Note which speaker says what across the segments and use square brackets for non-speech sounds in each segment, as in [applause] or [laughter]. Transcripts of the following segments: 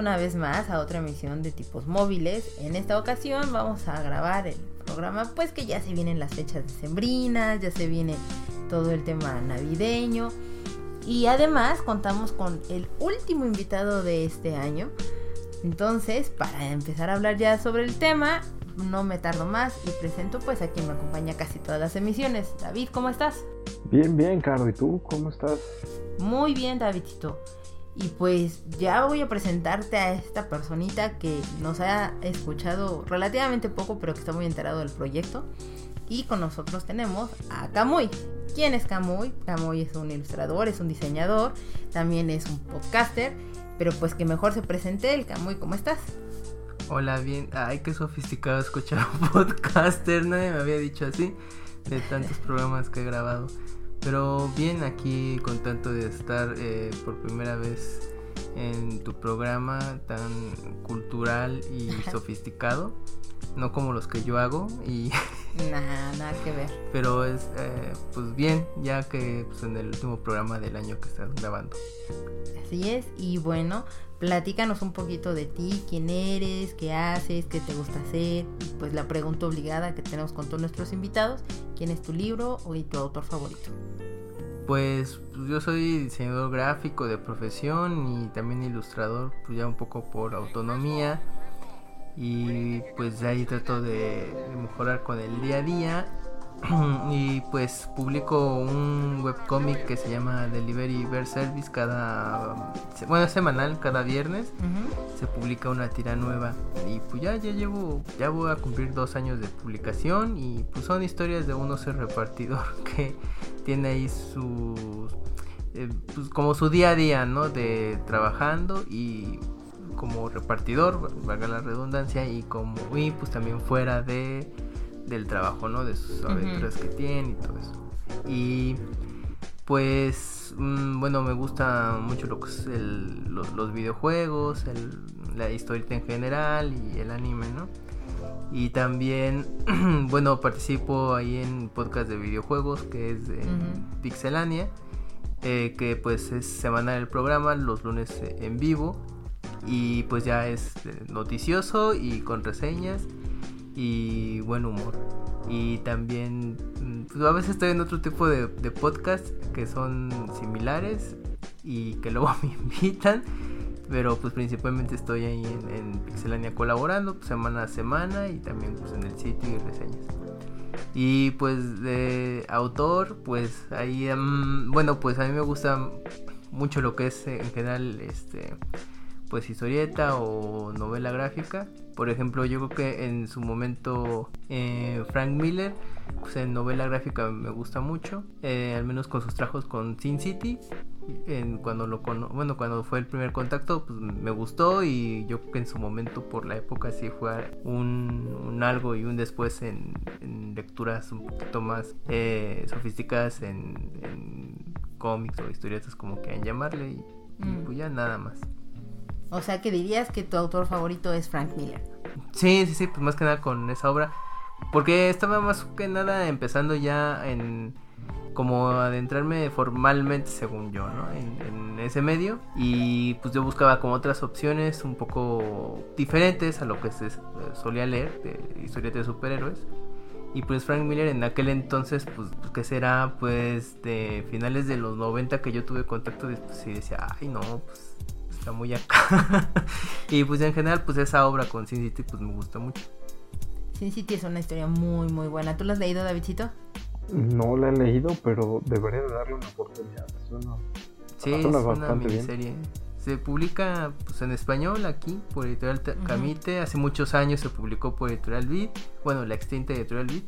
Speaker 1: Una vez más a otra emisión de tipos móviles. En esta ocasión vamos a grabar el programa, pues que ya se vienen las fechas decembrinas, ya se viene todo el tema navideño. Y además contamos con el último invitado de este año. Entonces, para empezar a hablar ya sobre el tema, no me tardo más y presento pues a quien me acompaña casi todas las emisiones. David, ¿cómo estás?
Speaker 2: Bien, bien, Caro. ¿Y tú? ¿Cómo estás?
Speaker 1: Muy bien, Davidito. Y pues ya voy a presentarte a esta personita que nos ha escuchado relativamente poco, pero que está muy enterado del proyecto. Y con nosotros tenemos a Camuy. ¿Quién es Camuy? Camuy es un ilustrador, es un diseñador, también es un podcaster. Pero pues que mejor se presente el Camuy, ¿cómo estás?
Speaker 3: Hola, bien. Ay, qué sofisticado escuchar un [laughs] podcaster. Nadie me había dicho así de tantos [laughs] programas que he grabado. Pero bien, aquí contento de estar eh, por primera vez en tu programa tan cultural y [laughs] sofisticado. No como los que yo hago y... [laughs]
Speaker 1: nada, nada que ver.
Speaker 3: Pero es, eh, pues bien, ya que pues, en el último programa del año que estás grabando.
Speaker 1: Así es, y bueno, platícanos un poquito de ti, quién eres, qué haces, qué te gusta hacer. Pues la pregunta obligada que tenemos con todos nuestros invitados, ¿quién es tu libro o tu autor favorito?
Speaker 3: Pues, pues yo soy diseñador gráfico de profesión y también ilustrador, pues ya un poco por autonomía. Y pues ahí trato de mejorar con el día a día y pues publico un webcomic que se llama Delivery Bear Service cada bueno semanal cada viernes. Se publica una tira nueva. Y pues ya ya llevo ya voy a cumplir dos años de publicación y pues son historias de un oso repartidor [laughs] que tiene ahí sus eh, pues como su día a día no de trabajando y como repartidor valga la redundancia y como y pues también fuera de del trabajo, ¿no? De sus aventuras que tiene y todo eso. Y pues, mm, bueno, me gusta mucho lo que es el, los, videojuegos, el, la historia en general y el anime, ¿no? Y también, [clears throat] bueno, participo ahí en podcast de videojuegos que es de Pixelania, eh, que pues es semanal el programa, los lunes en vivo. Y pues ya es eh, noticioso y con reseñas y buen humor. Y también pues, a veces estoy en otro tipo de, de podcast que son similares y que luego [laughs] me invitan. Pero pues principalmente estoy ahí en, Pixelania colaborando pues, semana a semana y también pues en el sitio y reseñas. Y pues de autor, pues ahí, mm, bueno, pues a mí me gusta mucho lo que es en general este pues historieta o novela gráfica. Por ejemplo, yo creo que en su momento eh, Frank Miller, pues en novela gráfica me gusta mucho, eh, al menos con sus trabajos con Sin City. En, cuando lo bueno cuando fue el primer contacto pues me gustó y yo creo que en su momento por la época sí fue un, algo y un después en, lecturas un poquito más eh, sofisticadas en, cómics o historietas como quieran llamarle y
Speaker 1: Mm.
Speaker 3: pues ya nada más
Speaker 1: O sea que dirías que tu autor favorito es Frank Miller.
Speaker 3: Sí, sí, sí, pues más que nada con esa obra. Porque estaba más que nada empezando ya en como adentrarme formalmente según yo, ¿no? En, en ese medio y pues yo buscaba como otras opciones un poco diferentes a lo que se solía leer de historias de superhéroes y pues Frank Miller en aquel entonces pues que será pues de finales de los 90 que yo tuve contacto pues, y decía, ay no, pues está muy acá. [laughs] y pues en general, pues esa obra con Sin City, pues me gusta mucho.
Speaker 1: Sin City es una historia muy, muy buena. ¿Tú la has leído, Davidcito?
Speaker 2: No la he leído, pero debería de darle una oportunidad. Suena,
Speaker 3: Sí,
Speaker 2: suena
Speaker 3: es una
Speaker 2: bastante bien.
Speaker 3: miniserie. Se publica pues en español aquí por Editorial. Camite. Hace muchos años se publicó por Editorial Vid. Bueno, la extinta Editorial Vid.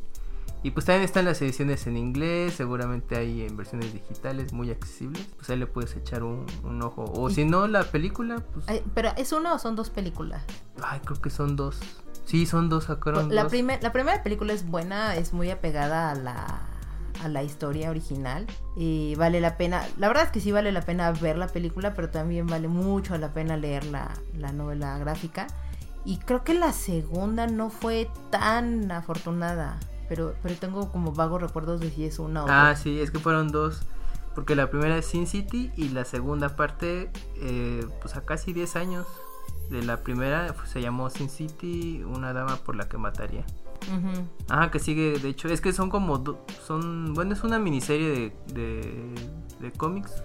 Speaker 3: Y pues también están las ediciones en inglés, seguramente hay en versiones digitales muy accesibles. Pues ahí le puedes echar un, un ojo. O si no, la película, pues...
Speaker 1: Ay, ¿Pero es una o son dos películas?
Speaker 3: Ay, creo que son dos. Sí, son dos, sacaron
Speaker 1: La,
Speaker 3: dos.
Speaker 1: primer- la primera película es buena, es muy apegada a la, a la historia original y vale la pena, la verdad es que sí vale la pena ver la película, pero también vale mucho la pena leer la, la novela gráfica. Y creo que la segunda no fue tan afortunada, pero, pero tengo como vagos recuerdos de si es una o
Speaker 3: Ah, sí, es que fueron dos. Porque la primera es Sin City y la segunda parte, eh, pues a casi 10 años de la primera, pues, se llamó Sin City, una dama por la que mataría. Ajá, que sigue, de hecho, es que son como, do- son, bueno, es una miniserie de, de, de cómics,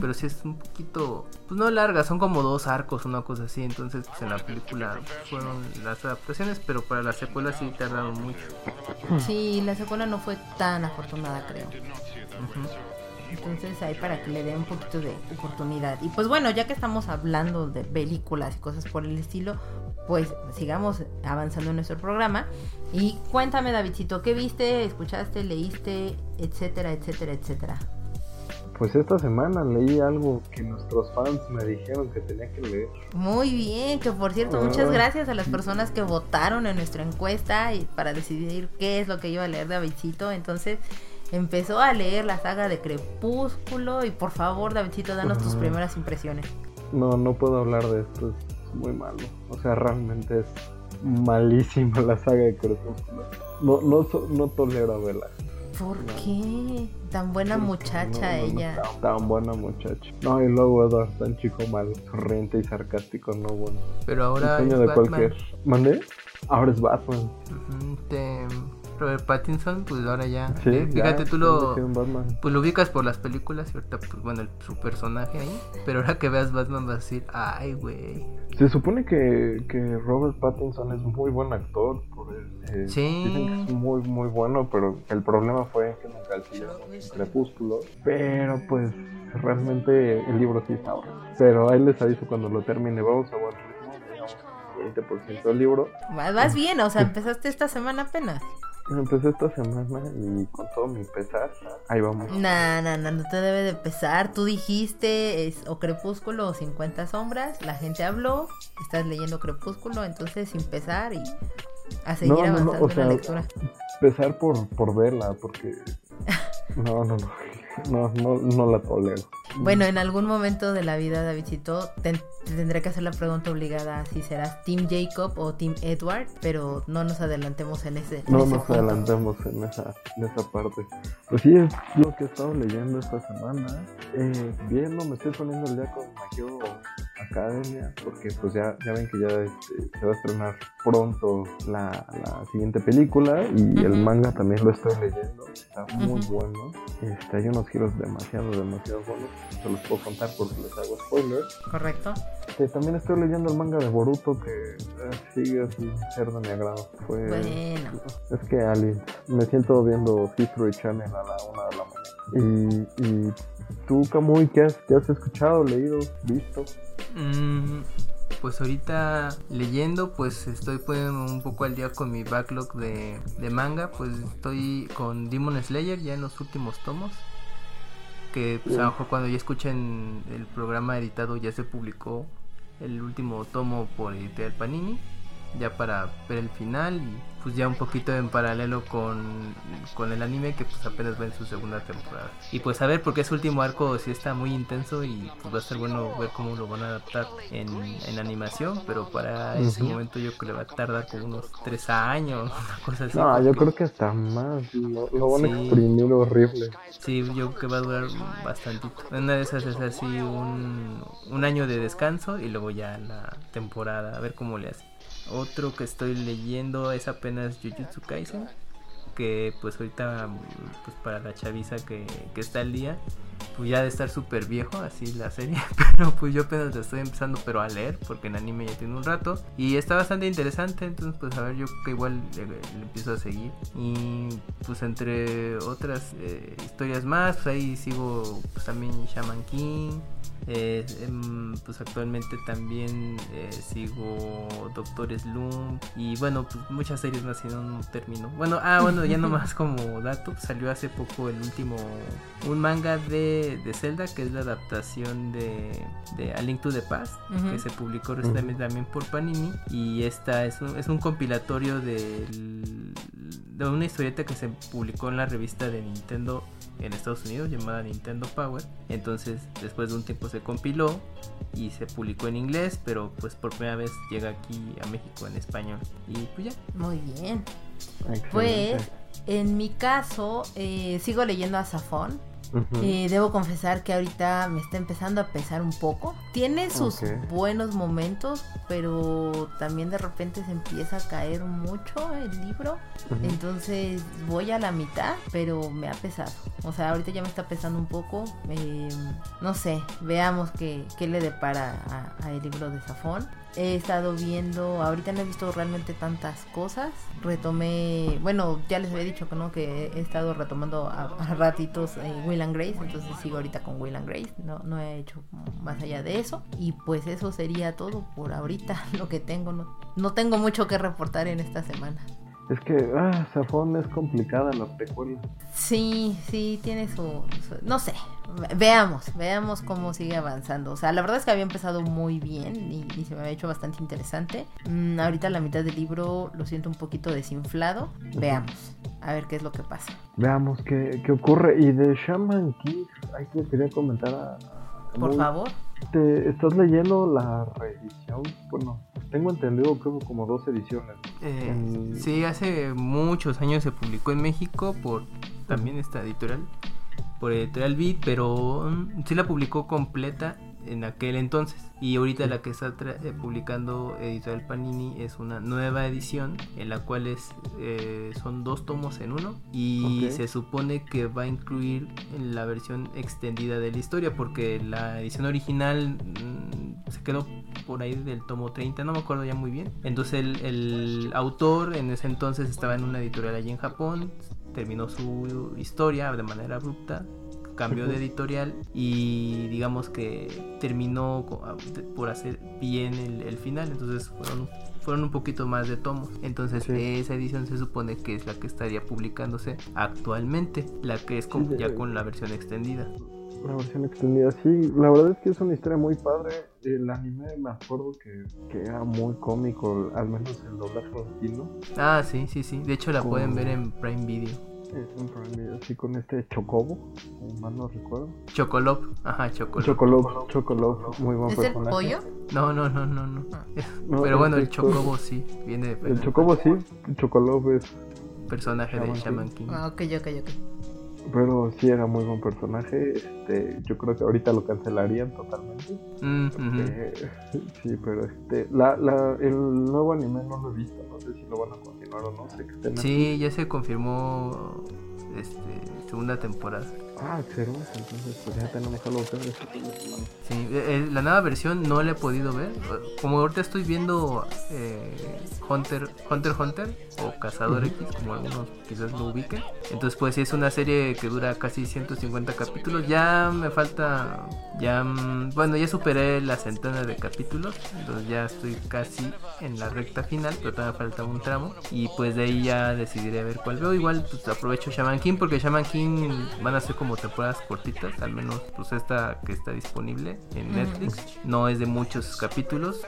Speaker 3: Pero sí es un poquito, pues no larga, son como dos arcos, una cosa así, entonces pues en la película fueron las adaptaciones, pero para la secuela sí tardaron mucho.
Speaker 1: Sí, la secuela no fue tan afortunada, creo. Entonces ahí para que le den un poquito de oportunidad. Y pues bueno, ya que estamos hablando de películas y cosas por el estilo, pues sigamos avanzando en nuestro programa. Y cuéntame, Davidcito, ¿qué viste, escuchaste, leíste, etcétera, etcétera, etcétera?
Speaker 2: Pues esta semana leí algo que nuestros fans me dijeron que tenía que leer.
Speaker 1: Muy bien, que por cierto, muchas
Speaker 2: Ah.
Speaker 1: gracias a las personas que votaron en nuestra encuesta y para decidir qué es lo que iba a leer Davidcito. Entonces empezó a leer la saga de Crepúsculo y por favor, Davidcito, danos tus primeras impresiones.
Speaker 2: No, no puedo hablar de esto, es muy malo. O sea, realmente es malísima la saga de Crepúsculo. No, no, no tolero verla.
Speaker 1: ¿Por
Speaker 2: No.
Speaker 1: qué? Tan buena muchacha
Speaker 2: No, no, no,
Speaker 1: ella.
Speaker 2: tan, tan buena muchacha. No, y luego Edward, tan chico malo, sonriente y sarcástico, no bueno.
Speaker 3: Pero
Speaker 2: El
Speaker 3: ahora
Speaker 2: sueño
Speaker 3: es
Speaker 2: de
Speaker 3: Batman.
Speaker 2: cualquier. ¿Mandé? Ahora es Batman.
Speaker 3: Te- Robert Pattinson, pues ahora ya.
Speaker 2: Sí,
Speaker 3: eh, fíjate,
Speaker 2: ya,
Speaker 3: tú lo. Pues lo ubicas por las películas y ahorita, pues bueno, el- su personaje ahí. Pero ahora que veas Batman vas a decir, ay, güey.
Speaker 2: Se supone que, que Robert Pattinson es muy buen actor. Eh,
Speaker 3: Sí.
Speaker 2: Dicen que es muy, muy bueno, pero el problema fue que nunca en Crepúsculo. Pero pues realmente el libro sí está ahora. Pero ahí les aviso cuando lo termine. Vamos a buen ritmo. Digamos 20% del libro.
Speaker 1: Vas vas bien, o sea, empezaste esta semana apenas.
Speaker 2: Empecé esta semana y con todo mi pesar, ahí vamos.
Speaker 1: Nah, nah, nah, no te debe de pesar. Tú dijiste es o Crepúsculo o 50 sombras. La gente habló. Estás leyendo Crepúsculo, entonces sin pesar y a seguir
Speaker 2: No, no, no,
Speaker 1: avanzando
Speaker 2: o
Speaker 1: en
Speaker 2: sea,
Speaker 1: la lectura.
Speaker 2: Pesar por, por verla, porque... [laughs] No, no, no. No, no, no la tolero.
Speaker 1: Bueno, en algún momento de la vida, Davidcito, te, te tendré que hacer la pregunta obligada si serás Team Jacob o Team Edward, pero no nos adelantemos en ese. en
Speaker 2: No
Speaker 1: ese
Speaker 2: nos
Speaker 1: punto.
Speaker 2: adelantemos en esa, en esa parte. Pues sí, es lo que he estado leyendo esta semana. Eh, bien, no me estoy poniendo el día con Hero Academia, porque pues ya, ya ven que ya este, se va a estrenar pronto la, la siguiente película y el
Speaker 1: Ujú.
Speaker 2: manga también lo estoy leyendo. Está muy
Speaker 1: Ujú.
Speaker 2: bueno. Este, hay unos giros demasiado, demasiado buenos. Se los puedo contar porque les hago spoilers.
Speaker 1: Correcto.
Speaker 2: Eh, también estoy leyendo el manga de Boruto que eh, sigue sin ser de mi agrado. Fue,
Speaker 1: Bueno.
Speaker 2: es que Ali, me siento viendo History Channel a la una de la mañana. Y, y tú, Kamui, ¿qué has, qué has escuchado, leído, visto?
Speaker 3: Mm, pues ahorita leyendo, pues estoy poniendo un poco al día con mi backlog de, de manga. Pues estoy con Demon Slayer ya en los últimos tomos. Que pues, a lo mejor cuando ya escuchen el programa editado ya se publicó el último tomo por Editorial Panini. Ya para ver el final y pues ya un poquito en paralelo con, con el anime que pues apenas va en su segunda temporada. Y pues a ver porque ese último arco sí está muy intenso y pues va a ser bueno ver cómo lo van a adaptar en, en animación, pero para ese momento yo creo que le va a tardar como unos tres años, [laughs] una cosa así.
Speaker 2: No, yo creo que hasta más. Lo, lo van a exprimir horrible.
Speaker 3: Sí, yo creo que va a durar bastantito. Una de esas es así un, un año de descanso y luego ya la temporada, a ver cómo le hace. Otro que estoy leyendo es apenas Jujutsu Kaisen, que pues ahorita pues para la chaviza que, que está al día, pues ya de estar súper viejo, así la serie. [laughs] Pero pues yo apenas la estoy empezando, pero a leer, porque en anime ya tiene un rato. Y está bastante interesante, entonces pues a ver, yo que igual le, empiezo a seguir. Y pues entre otras eh, historias más, pues ahí sigo pues también Shaman King. Eh, em, pues actualmente también eh, sigo Doctor Slump y bueno pues muchas series más si no no termino. Bueno ah bueno ya [laughs] nomás como dato pues, salió hace poco el último un manga de, de Zelda que es la adaptación de, de A Link to the Past que se publicó recientemente también por Panini. Y esta es un, es un compilatorio del- de una historieta que se publicó en la revista de Nintendo en Estados Unidos llamada Nintendo Power. Entonces, después de un tiempo se compiló y se publicó en inglés, pero pues por primera vez llega aquí a México en español. Y pues ya.
Speaker 1: Muy bien.
Speaker 2: Excelente.
Speaker 1: Pues, en mi caso, eh, sigo leyendo a Safón. Eh, debo confesar que ahorita me está empezando a pesar un poco. Tiene sus buenos momentos, pero también de repente se empieza a caer mucho el libro. Entonces voy a la mitad, pero me ha pesado. O sea, ahorita ya me está pesando un poco. eh, no sé, veamos qué, qué le depara a, a el libro de Safón. He estado viendo, ahorita no he visto realmente tantas cosas. Retomé, bueno, ya les había dicho que no, que he estado retomando a, ratitos eh, Will and Grace, entonces sigo ahorita con Will and Grace. No, no he hecho más allá de eso. Y pues eso sería todo por ahorita, [laughs] lo que tengo. No, no tengo mucho que reportar en esta semana.
Speaker 2: Es que, ah, Safón es complicada la precuela.
Speaker 1: Sí, sí, tiene su, su- No sé, ve- veamos, veamos cómo sigue avanzando. O sea, la verdad es que había empezado muy bien y, y se me había hecho bastante interesante. Mm, ahorita la mitad del libro lo siento un poquito desinflado. Veamos, a ver qué es lo que pasa.
Speaker 2: Veamos qué, qué ocurre. Y de Shaman King, ahí te quería comentar a...
Speaker 1: Por
Speaker 2: Muy-
Speaker 1: favor.
Speaker 2: ¿Te estás leyendo la reedición? Bueno, tengo entendido que hubo como dos ediciones.
Speaker 3: Eh,
Speaker 2: En-
Speaker 3: sí, hace muchos años se publicó en México por también esta editorial, por editorial Beat, pero mm, sí la publicó completa en aquel entonces. Y ahorita la que está tra- eh, publicando Editorial Panini es una nueva edición en la cual es, eh, son dos tomos en uno y se supone que va a incluir la versión extendida de la historia porque la edición original mm, se quedó por ahí del tomo 30, no me acuerdo ya muy bien. Entonces el, el autor en ese entonces estaba en una editorial allí en Japón, terminó su historia de manera abrupta, cambió de editorial y digamos que terminó por hacer bien el, el final, entonces fueron, fueron un poquito más de tomos. Entonces
Speaker 2: Sí.
Speaker 3: esa edición se supone que es la que estaría publicándose actualmente, la que es con-
Speaker 2: Sí,
Speaker 3: ya con la versión extendida.
Speaker 2: La versión extendida, sí. La verdad es que es una historia muy padre. El anime me acuerdo que, que era muy cómico, al menos el doblaje latino.
Speaker 3: Ah, sí, sí, sí. De hecho la
Speaker 2: Con-
Speaker 3: pueden ver en Prime Video.
Speaker 2: Es un Video, así con este Chocobo, o mal no recuerdo.
Speaker 3: Chocolop, ajá, Chocolop.
Speaker 2: Chocolov, Chocolov, muy buen
Speaker 1: ¿Es el
Speaker 2: personaje.
Speaker 1: pollo?
Speaker 3: No, no, no, no, no.
Speaker 2: No,
Speaker 3: Pero bueno, el
Speaker 2: es
Speaker 3: Chocobo sí, viene de
Speaker 2: El Chocobo sí, el Chocolov es.
Speaker 3: personaje de
Speaker 2: Shaman
Speaker 3: Shaman
Speaker 2: King.
Speaker 3: King.
Speaker 1: Ah, ok, ok, ok.
Speaker 2: Pero sí era muy buen personaje. Este, yo creo que ahorita lo cancelarían totalmente.
Speaker 3: Mm.
Speaker 2: Eh, sí, pero este, la, la, el nuevo anime no lo he visto. No sé si lo van a
Speaker 3: Sí, ya se confirmó este, segunda temporada.
Speaker 2: Ah, excelente. Entonces, pues ya este fin de semana.
Speaker 3: Sí, eh, eh, la nueva versión no la he podido ver. Como ahorita estoy viendo eh, Hunter, Hunter Hunter o Cazador X, como algunos quizás lo ubiquen. Entonces, pues sí, es una serie que dura casi 150 capítulos. Ya me falta, ya, mm, bueno, ya superé la centena de capítulos. Entonces ya estoy casi en la recta final, pero todavía falta un tramo. Y pues de ahí ya decidiré a ver cuál veo. Igual pues aprovecho Shaman King porque Shaman King van a ser como temporadas cortitas, al menos pues esta que está disponible en. Netflix. No es de muchos capítulos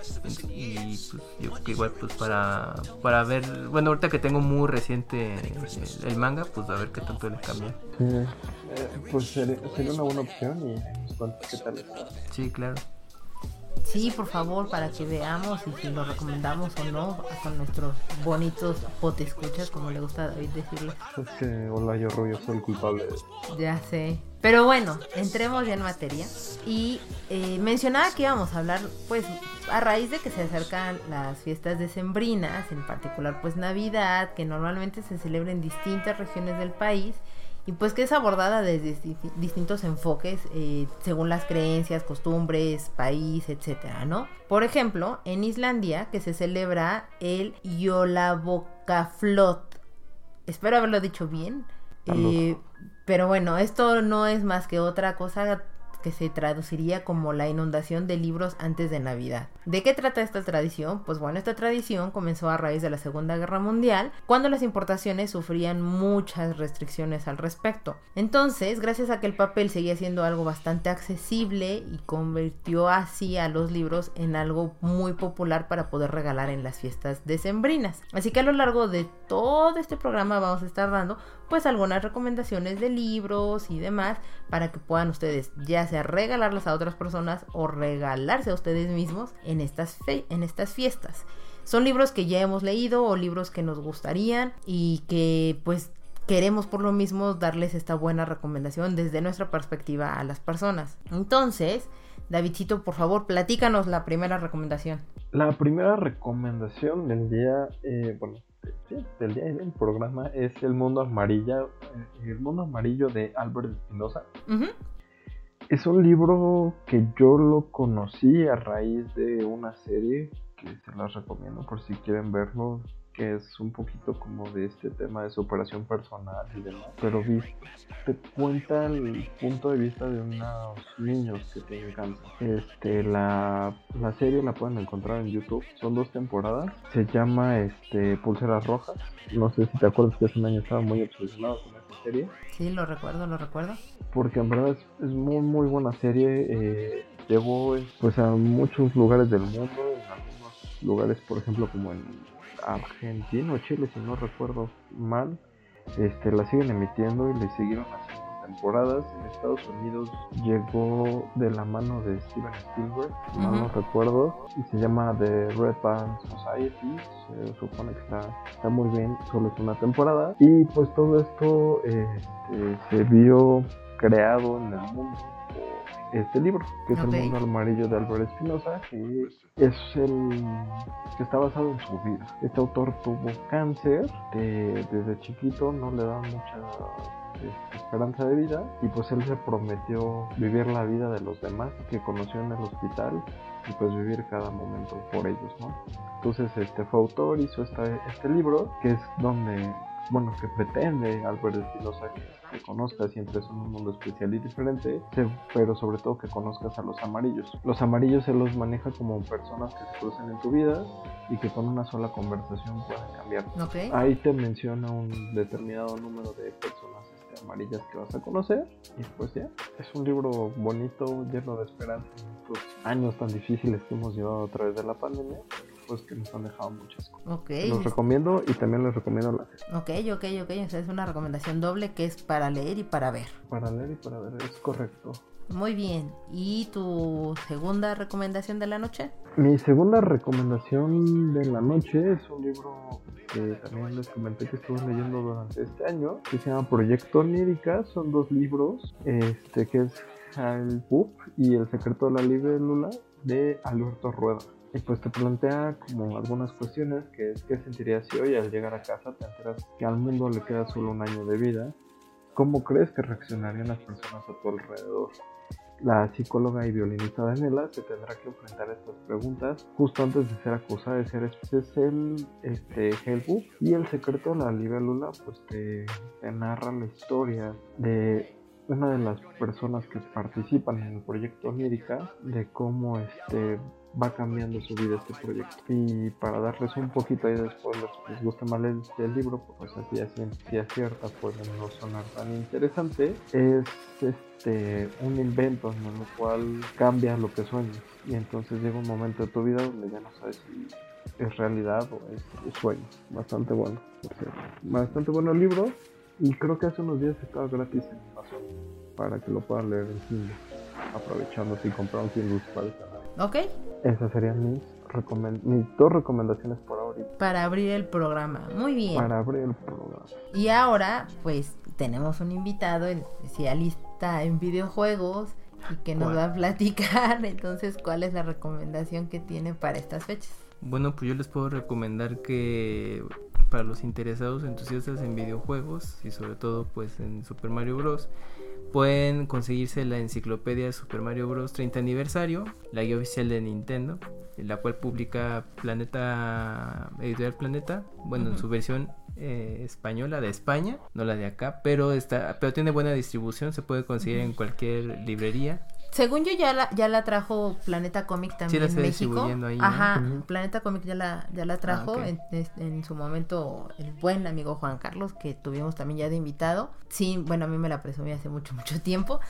Speaker 3: y pues yo creo que igual pues para para ver, bueno, ahorita que tengo muy reciente el, el manga, pues a ver qué tanto le cambia.
Speaker 2: Sí, eh, pues sería, sería una buena opción y cuentas qué tal está.
Speaker 3: Sí, claro.
Speaker 1: Sí, por favor, para que veamos y si lo recomendamos o no con nuestros bonitos potescuchas, como le gusta a David decirlo.
Speaker 2: Es que hola, yo soy el culpable.
Speaker 1: Ya sé. Pero bueno, entremos ya en materia. Y eh, mencionaba que íbamos a hablar, pues, a raíz de que se acercan las fiestas decembrinas, en particular, pues, Navidad, que normalmente se celebra en distintas regiones del país. Y pues que es abordada desde distintos enfoques eh, según las creencias, costumbres, país, etcétera, ¿no? Por ejemplo, en Islandia que se celebra el Yolabokaflot. Espero haberlo dicho bien. Eh, pero bueno, esto no es más que otra cosa que se traduciría como la inundación de libros antes de Navidad. ¿De qué trata esta tradición? Pues bueno, esta tradición comenzó a raíz de la Segunda Guerra Mundial, cuando las importaciones sufrían muchas restricciones al respecto. Entonces, gracias a que el papel seguía siendo algo bastante accesible y convirtió así a los libros en algo muy popular para poder regalar en las fiestas decembrinas. Así que a lo largo de todo este programa vamos a estar dando pues algunas recomendaciones de libros y demás para que puedan ustedes ya sea regalarlas a otras personas o regalarse a ustedes mismos en estas, en estas fiestas. Son libros que ya hemos leído o libros que nos gustarían y que pues queremos por lo mismo darles esta buena recomendación desde nuestra perspectiva a las personas. Entonces, Davidcito, por favor, platícanos la primera recomendación.
Speaker 2: La primera recomendación del día, eh, bueno, del día del programa es El Mundo Amarillo, eh, El Mundo Amarillo de Albert Espinosa. Es un libro que yo lo conocí a raíz de una serie que se las recomiendo por si quieren verlo que es un poquito como de este tema de superación personal y demás, pero te cuenta el punto de vista de unos niños que tienen cáncer. Este, la, la serie la pueden encontrar en YouTube, son dos temporadas, se llama este, Pulseras Rojas, no sé si te acuerdas que hace un año estaba muy obsesionado con esta serie.
Speaker 1: Sí, lo recuerdo, lo recuerdo.
Speaker 2: Porque en verdad es, muy muy buena serie, eh, llegó pues a muchos lugares del mundo, en algunos lugares por ejemplo como en Argentina o Chile, si no recuerdo mal, este, la siguen emitiendo y le siguieron haciendo temporadas. En Estados Unidos llegó de la mano de Steven Spielberg, no lo recuerdo, y se llama The Red Band Society. Se supone que está, está muy bien, solo es una temporada. Y pues todo esto este, se vio creado en el mundo este libro, que es El Mundo Amarillo de Álvaro Espinosa, que es el que está basado en su vida. Este autor tuvo cáncer, desde chiquito no le da mucha este, esperanza de vida y pues él se prometió vivir la vida de los demás que conoció en el hospital y pues vivir cada momento por ellos, ¿no? Entonces este fue autor, hizo este, este libro que es donde bueno, que pretende Álvaro Espinosa que, conozcas y entres en un mundo especial y diferente, pero sobre todo que conozcas a los amarillos. Los amarillos se los maneja como personas que se cruzan en tu vida y que con una sola conversación pueden cambiar. Ahí te menciona un determinado número de personas este, amarillas que vas a conocer y pues ya, es un libro bonito, lleno de esperanza en estos años tan difíciles que hemos llevado a través de la pandemia pues que nos han dejado muchas cosas.
Speaker 1: Ok.
Speaker 2: Los recomiendo y también les recomiendo la
Speaker 1: serie. Ok, ok, ok. O sea, es una recomendación doble que es para leer y para ver.
Speaker 2: Para leer y para ver, es correcto.
Speaker 1: Muy bien. ¿Y tu segunda recomendación de la noche?
Speaker 2: Mi segunda recomendación de la noche es un libro que también les comenté que estuve leyendo durante este año, que se llama Proyecto Onírica. Son dos libros, este que es El Pup y El secreto de la libélula de Alberto Rueda. Y pues te plantea como algunas cuestiones que es qué sentirías si hoy al llegar a casa te enteras que al mundo le queda solo un año de vida. ¿Cómo crees que reaccionarían las personas a tu alrededor? La psicóloga y violinista Daniela se tendrá que enfrentar a estas preguntas justo antes de ser acusada de ser es el este, Hellbook y el secreto de la libélula pues te, te narra la historia de una de las personas que participan en el proyecto América de cómo este va cambiando su vida este proyecto. Y para darles un poquito ahí de spoilers, les gusta más el, el libro, pues así ciencia cierta puede no sonar tan interesante, es este un invento en el cual cambia lo que sueñas. Y entonces llega un momento de tu vida donde ya no sabes si es realidad o es sueño. Bastante bueno, por cierto. Bastante bueno el libro. Y creo que hace unos días estaba gratis en Amazon para que lo puedan leer en Kindle. Aprovechando si comprar un Kindle para esta
Speaker 1: Ok.
Speaker 2: Esas serían mis, mis dos recomendaciones por ahorita.
Speaker 1: Para abrir el programa. Muy bien.
Speaker 2: Para abrir el programa.
Speaker 1: Y ahora, pues, tenemos un invitado especialista en videojuegos y que nos va a platicar [laughs] entonces cuál es la recomendación que tiene para estas fechas.
Speaker 3: Bueno, pues yo les puedo recomendar que para los interesados entusiastas en videojuegos y sobre todo pues en Super Mario Bros. Pueden conseguirse la enciclopedia Super Mario Bros. 30 aniversario, la guía oficial de Nintendo, la cual publica Planeta, Editorial Planeta, bueno, en su versión eh, española de España, no la de acá, pero está, pero tiene buena distribución, se puede conseguir en cualquier librería.
Speaker 1: Según yo ya la, ya la trajo Planeta Comic también
Speaker 3: la
Speaker 1: en México.
Speaker 3: ahí.
Speaker 1: Ajá. Planeta Comic ya la, ya la trajo
Speaker 3: Ah, ok.
Speaker 1: en, en su momento el buen amigo Juan Carlos, que tuvimos también ya de invitado. Sí, bueno, a mí me la presumí hace mucho, [laughs] mucho tiempo.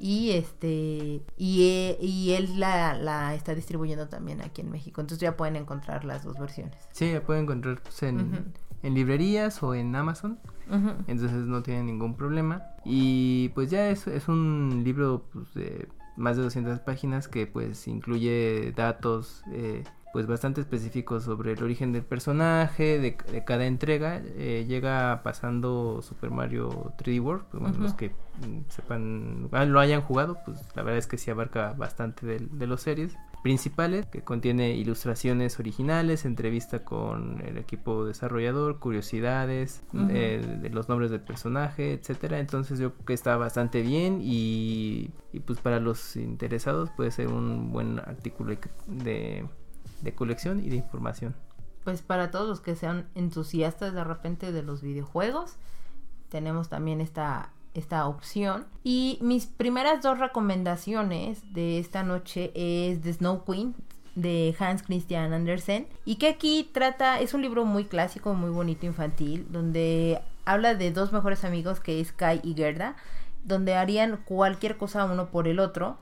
Speaker 1: Y este y, eh, y él la, la está distribuyendo también aquí en México. Entonces ya pueden encontrar las dos versiones.
Speaker 3: Sí, la pueden encontrar pues, en, en librerías o en Amazon.
Speaker 1: Ujú.
Speaker 3: entonces no tiene ningún problema y pues ya es, es un libro pues, de más de 200 páginas que pues incluye datos eh, pues bastante específicos sobre el origen del personaje de, de cada entrega. Eh, llega pasando Super Mario 3D World pues, bueno, los que mm, sepan ah, lo hayan jugado pues la verdad es que sí abarca bastante de, de los series principales que contiene ilustraciones originales, entrevista con el equipo desarrollador, curiosidades,
Speaker 1: Ujú.
Speaker 3: eh, de los nombres del personaje, etcétera. Entonces yo creo que está bastante bien y, y, pues para los interesados puede ser un buen artículo de, de colección y de información.
Speaker 1: pues para todos los que sean entusiastas de repente de los videojuegos, tenemos también esta, esta opción. Y mis primeras dos recomendaciones de esta noche es The Snow Queen de Hans Christian Andersen y que aquí trata, es un libro muy clásico, muy bonito infantil, donde habla de dos mejores amigos que es Kai y Gerda, donde harían cualquier cosa uno por el otro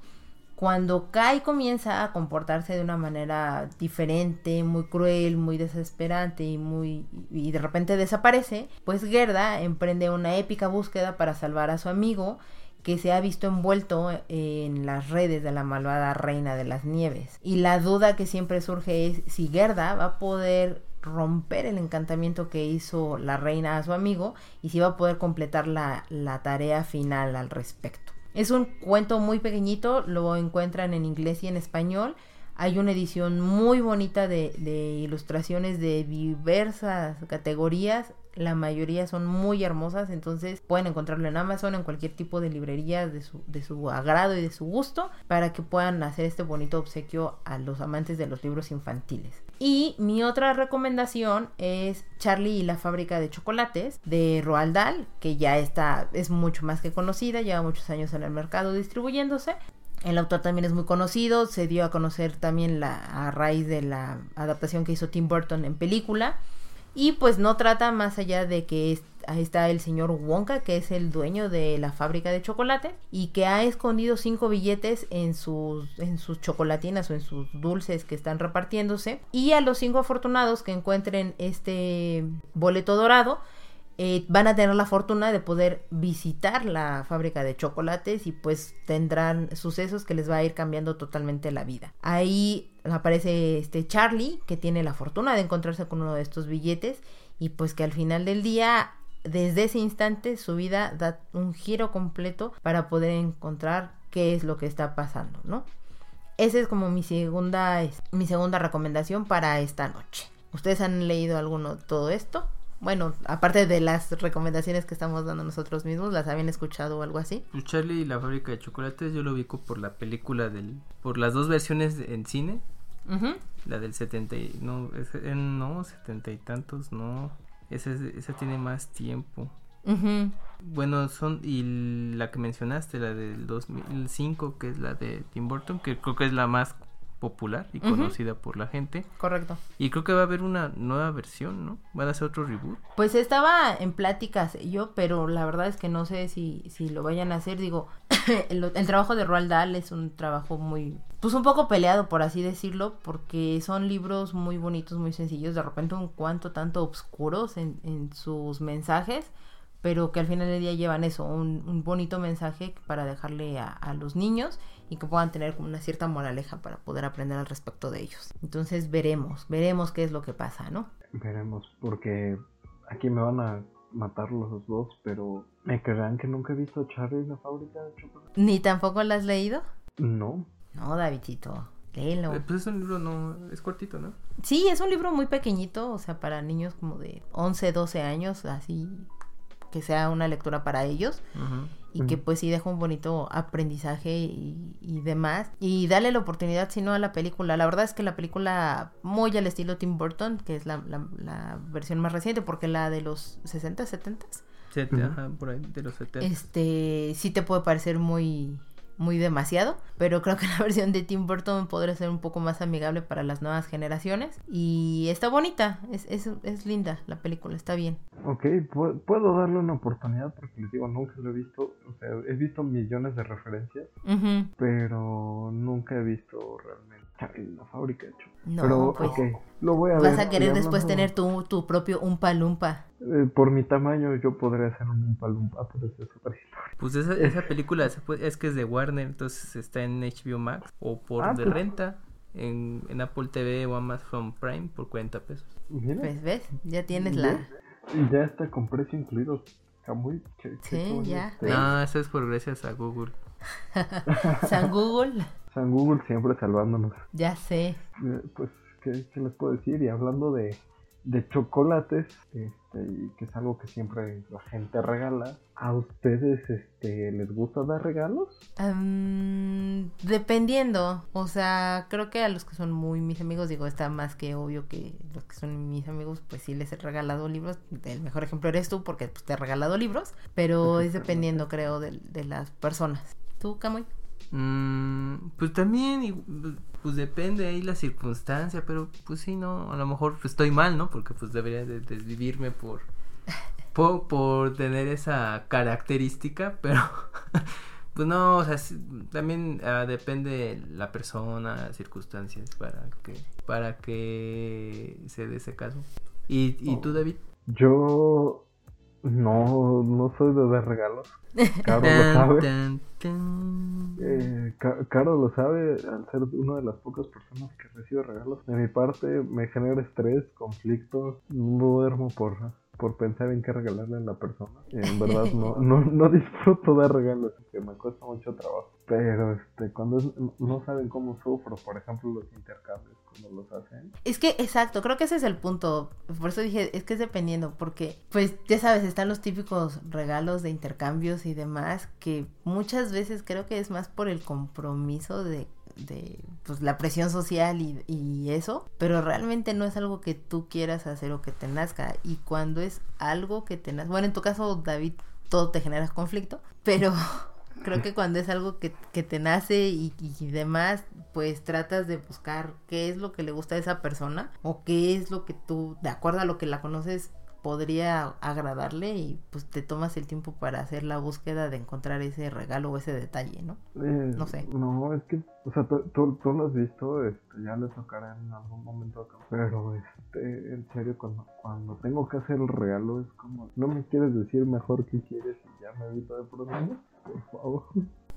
Speaker 1: cuando Kai comienza a comportarse de una manera diferente, muy cruel, muy desesperante y muy y de repente desaparece, pues Gerda emprende una épica búsqueda para salvar a su amigo que se ha visto envuelto en las redes de la malvada reina de las nieves. Y la duda que siempre surge es si Gerda va a poder romper el encantamiento que hizo la reina a su amigo y si va a poder completar la, la tarea final al respecto. Es un cuento muy pequeñito, lo encuentran en inglés y en español. Hay una edición muy bonita de, ilustraciones de diversas categorías. La mayoría son muy hermosas, entonces pueden encontrarlo en Amazon, en cualquier tipo de librería de su, de su agrado y de su gusto, para que puedan hacer este bonito obsequio a los amantes de los libros infantiles. Y mi otra recomendación es Charlie y la fábrica de chocolates de Roald Dahl, que ya está, es mucho más que conocida, lleva muchos años en el mercado distribuyéndose. El autor también es muy conocido, se dio a conocer también la, a raíz de la adaptación que hizo Tim Burton en película. Y pues no trata más allá de que ahí está el señor Wonka, que es el dueño de la fábrica de chocolate, y que ha escondido cinco billetes en sus, en sus chocolatinas o en sus dulces que están repartiéndose. Y a los cinco afortunados que encuentren este boleto dorado, eh, van a tener la fortuna de poder visitar la fábrica de chocolates y pues tendrán sucesos que les va a ir cambiando totalmente la vida. Ahí aparece este Charlie que tiene la fortuna de encontrarse con uno de estos billetes y pues que al final del día desde ese instante su vida da un giro completo para poder encontrar qué es lo que está pasando, ¿no? Esa es como mi segunda, mi segunda recomendación para esta noche. ¿Ustedes han leído alguno todo esto? Bueno, aparte de las recomendaciones que estamos dando nosotros mismos, ¿las habían escuchado o algo así?
Speaker 3: Charlie y la fábrica de chocolates yo lo ubico por la película del... por las dos versiones en cine. La del 70 y... no, ese- eh, no, setenta y tantos, no. Esa, es- esa tiene más tiempo. Bueno, son y la que mencionaste, la del 2005, que es la de Tim Burton, que creo que es la más popular y conocida por la gente.
Speaker 1: Correcto.
Speaker 3: Y creo que va a haber una nueva versión, ¿no? Van a hacer otro reboot.
Speaker 1: Pues estaba en pláticas yo, pero la verdad es que no sé si, si lo vayan a hacer. Digo, [coughs] el, el trabajo de Roald Dahl es un trabajo muy, pues un poco peleado, por así decirlo, porque son libros muy bonitos, muy sencillos, de repente un cuanto tanto oscuros en, en sus mensajes, pero que al final del día llevan eso, un, un bonito mensaje para dejarle a, a los niños y que puedan tener como una cierta moraleja para poder aprender al respecto de ellos. Entonces veremos, veremos qué es lo que pasa, ¿no?
Speaker 2: Veremos, porque aquí me van a matar los dos, pero ¿me creerán que nunca he visto Charlie en la fábrica de chocolate?
Speaker 1: ¿Ni tampoco la has leído?
Speaker 2: No,
Speaker 1: No, Davidito. léelo.
Speaker 3: Eh, Pues es un libro, no, es cortito, ¿no?
Speaker 1: Sí, es un libro muy pequeñito, o sea, para niños como de 11, 12 años, así que sea una lectura para ellos
Speaker 3: Ujú.
Speaker 1: y que pues sí deja un bonito aprendizaje y, y demás. Y dale la oportunidad, si no, a la película. La verdad es que la película, muy al estilo Tim Burton, que es la, la- la versión más reciente, porque la de los 60, 70,
Speaker 3: Set-
Speaker 2: Ujú.
Speaker 3: ajá, por ahí, de los 70.
Speaker 1: este, sí te puede parecer muy muy demasiado, pero creo que la [laughs] versión de Tim Burton podría ser un poco más amigable para las nuevas generaciones y está bonita, es, es, es linda la película, está bien.
Speaker 2: Ok, pu- puedo darle una oportunidad porque les digo, nunca lo he visto. O sea, he visto millones de referencias, pero nunca he visto realmente La fábrica de chocolate.
Speaker 1: No,
Speaker 2: pero,
Speaker 1: pues
Speaker 2: ok, lo voy a ver.
Speaker 1: vas a querer después tener tu, tu propio Umpa Lumpa.
Speaker 2: eh, por mi tamaño, yo podría hacer un Umpalumpa, pero eso es otra historia.
Speaker 3: Pues esa, esa película es que es de Warner, entonces está en HBO Max o por
Speaker 2: Ah,
Speaker 3: de
Speaker 2: pues.
Speaker 3: renta en, en Apple TV o Amazon Prime por 40 pesos.
Speaker 2: Mira,
Speaker 1: Pues ves, ya tienes la...
Speaker 2: Y ya está con precio incluido. Está muy.
Speaker 1: Sí, ya,
Speaker 2: este-
Speaker 1: ¿ves?
Speaker 3: No, eso es por gracias a Google. [laughs]
Speaker 1: San Google,
Speaker 2: San Google siempre salvándonos.
Speaker 1: ya sé.
Speaker 2: Eh, Pues, ¿qué, qué les puedo decir? Y hablando de, de chocolates, este, y que es algo que siempre la gente regala, ¿a ustedes este, les gusta dar regalos?
Speaker 1: Am, dependiendo, o sea, creo que a los que son muy mis amigos, digo, está más que obvio que los que son mis amigos, pues sí les he regalado libros. El mejor ejemplo eres tú porque pues, te he regalado libros, pero es dependiendo, creo, de, de las personas. ¿Tú, Camuy?
Speaker 3: Mm, pues también, pues depende ahí la circunstancia, pero pues sí, no, a lo mejor pues, estoy mal, ¿no? Porque pues debería de desvivirme por, [laughs] por, por tener esa característica, pero [laughs] pues no, o sea, sí, también ah, depende la persona, circunstancias para que, para que se dé ese caso. ¿Y, y tú, David?
Speaker 2: Yo no, no soy de dar regalos. [laughs] Caro lo sabe. Eh, Ca- Caro lo sabe, al ser una de las pocas personas que recibe regalos. De mi parte, me genera estrés, conflicto. No duermo por, por pensar en qué regalarle a la persona. En verdad, no, [laughs] no, no disfruto dar regalos, que me cuesta mucho trabajo. Pero este, cuando es- no saben cómo sufro, por ejemplo, los intercambios, cuando los hacen.
Speaker 1: Es que, exacto, creo que ese es el punto. Por eso dije, es que es dependiendo, porque, pues, ya sabes, están los típicos regalos de intercambios y demás, que muchas veces creo que es más por el compromiso de, de pues, la presión social y, eso, pero realmente no es algo que tú quieras hacer o que te nazca. Y cuando es algo que te nazca, bueno, en tu caso, David, todo te genera conflicto, pero [laughs] creo que cuando es algo que, que te nace y demás, pues tratas de buscar qué es lo que le gusta a esa persona o qué es lo que tú, de acuerdo a lo que la conoces, podría agradarle y pues te tomas el tiempo para hacer la búsqueda de encontrar ese regalo o ese detalle, ¿no?
Speaker 2: Eh,
Speaker 1: No sé.
Speaker 2: No, es que, o sea, tú, tú, tú lo has visto, este, ya le tocará en algún momento acá. Pero, este, en serio, cuando, cuando tengo que hacer el regalo, es como, ¿no me quieres decir mejor qué quieres y ya me evito de problemas? Por favor.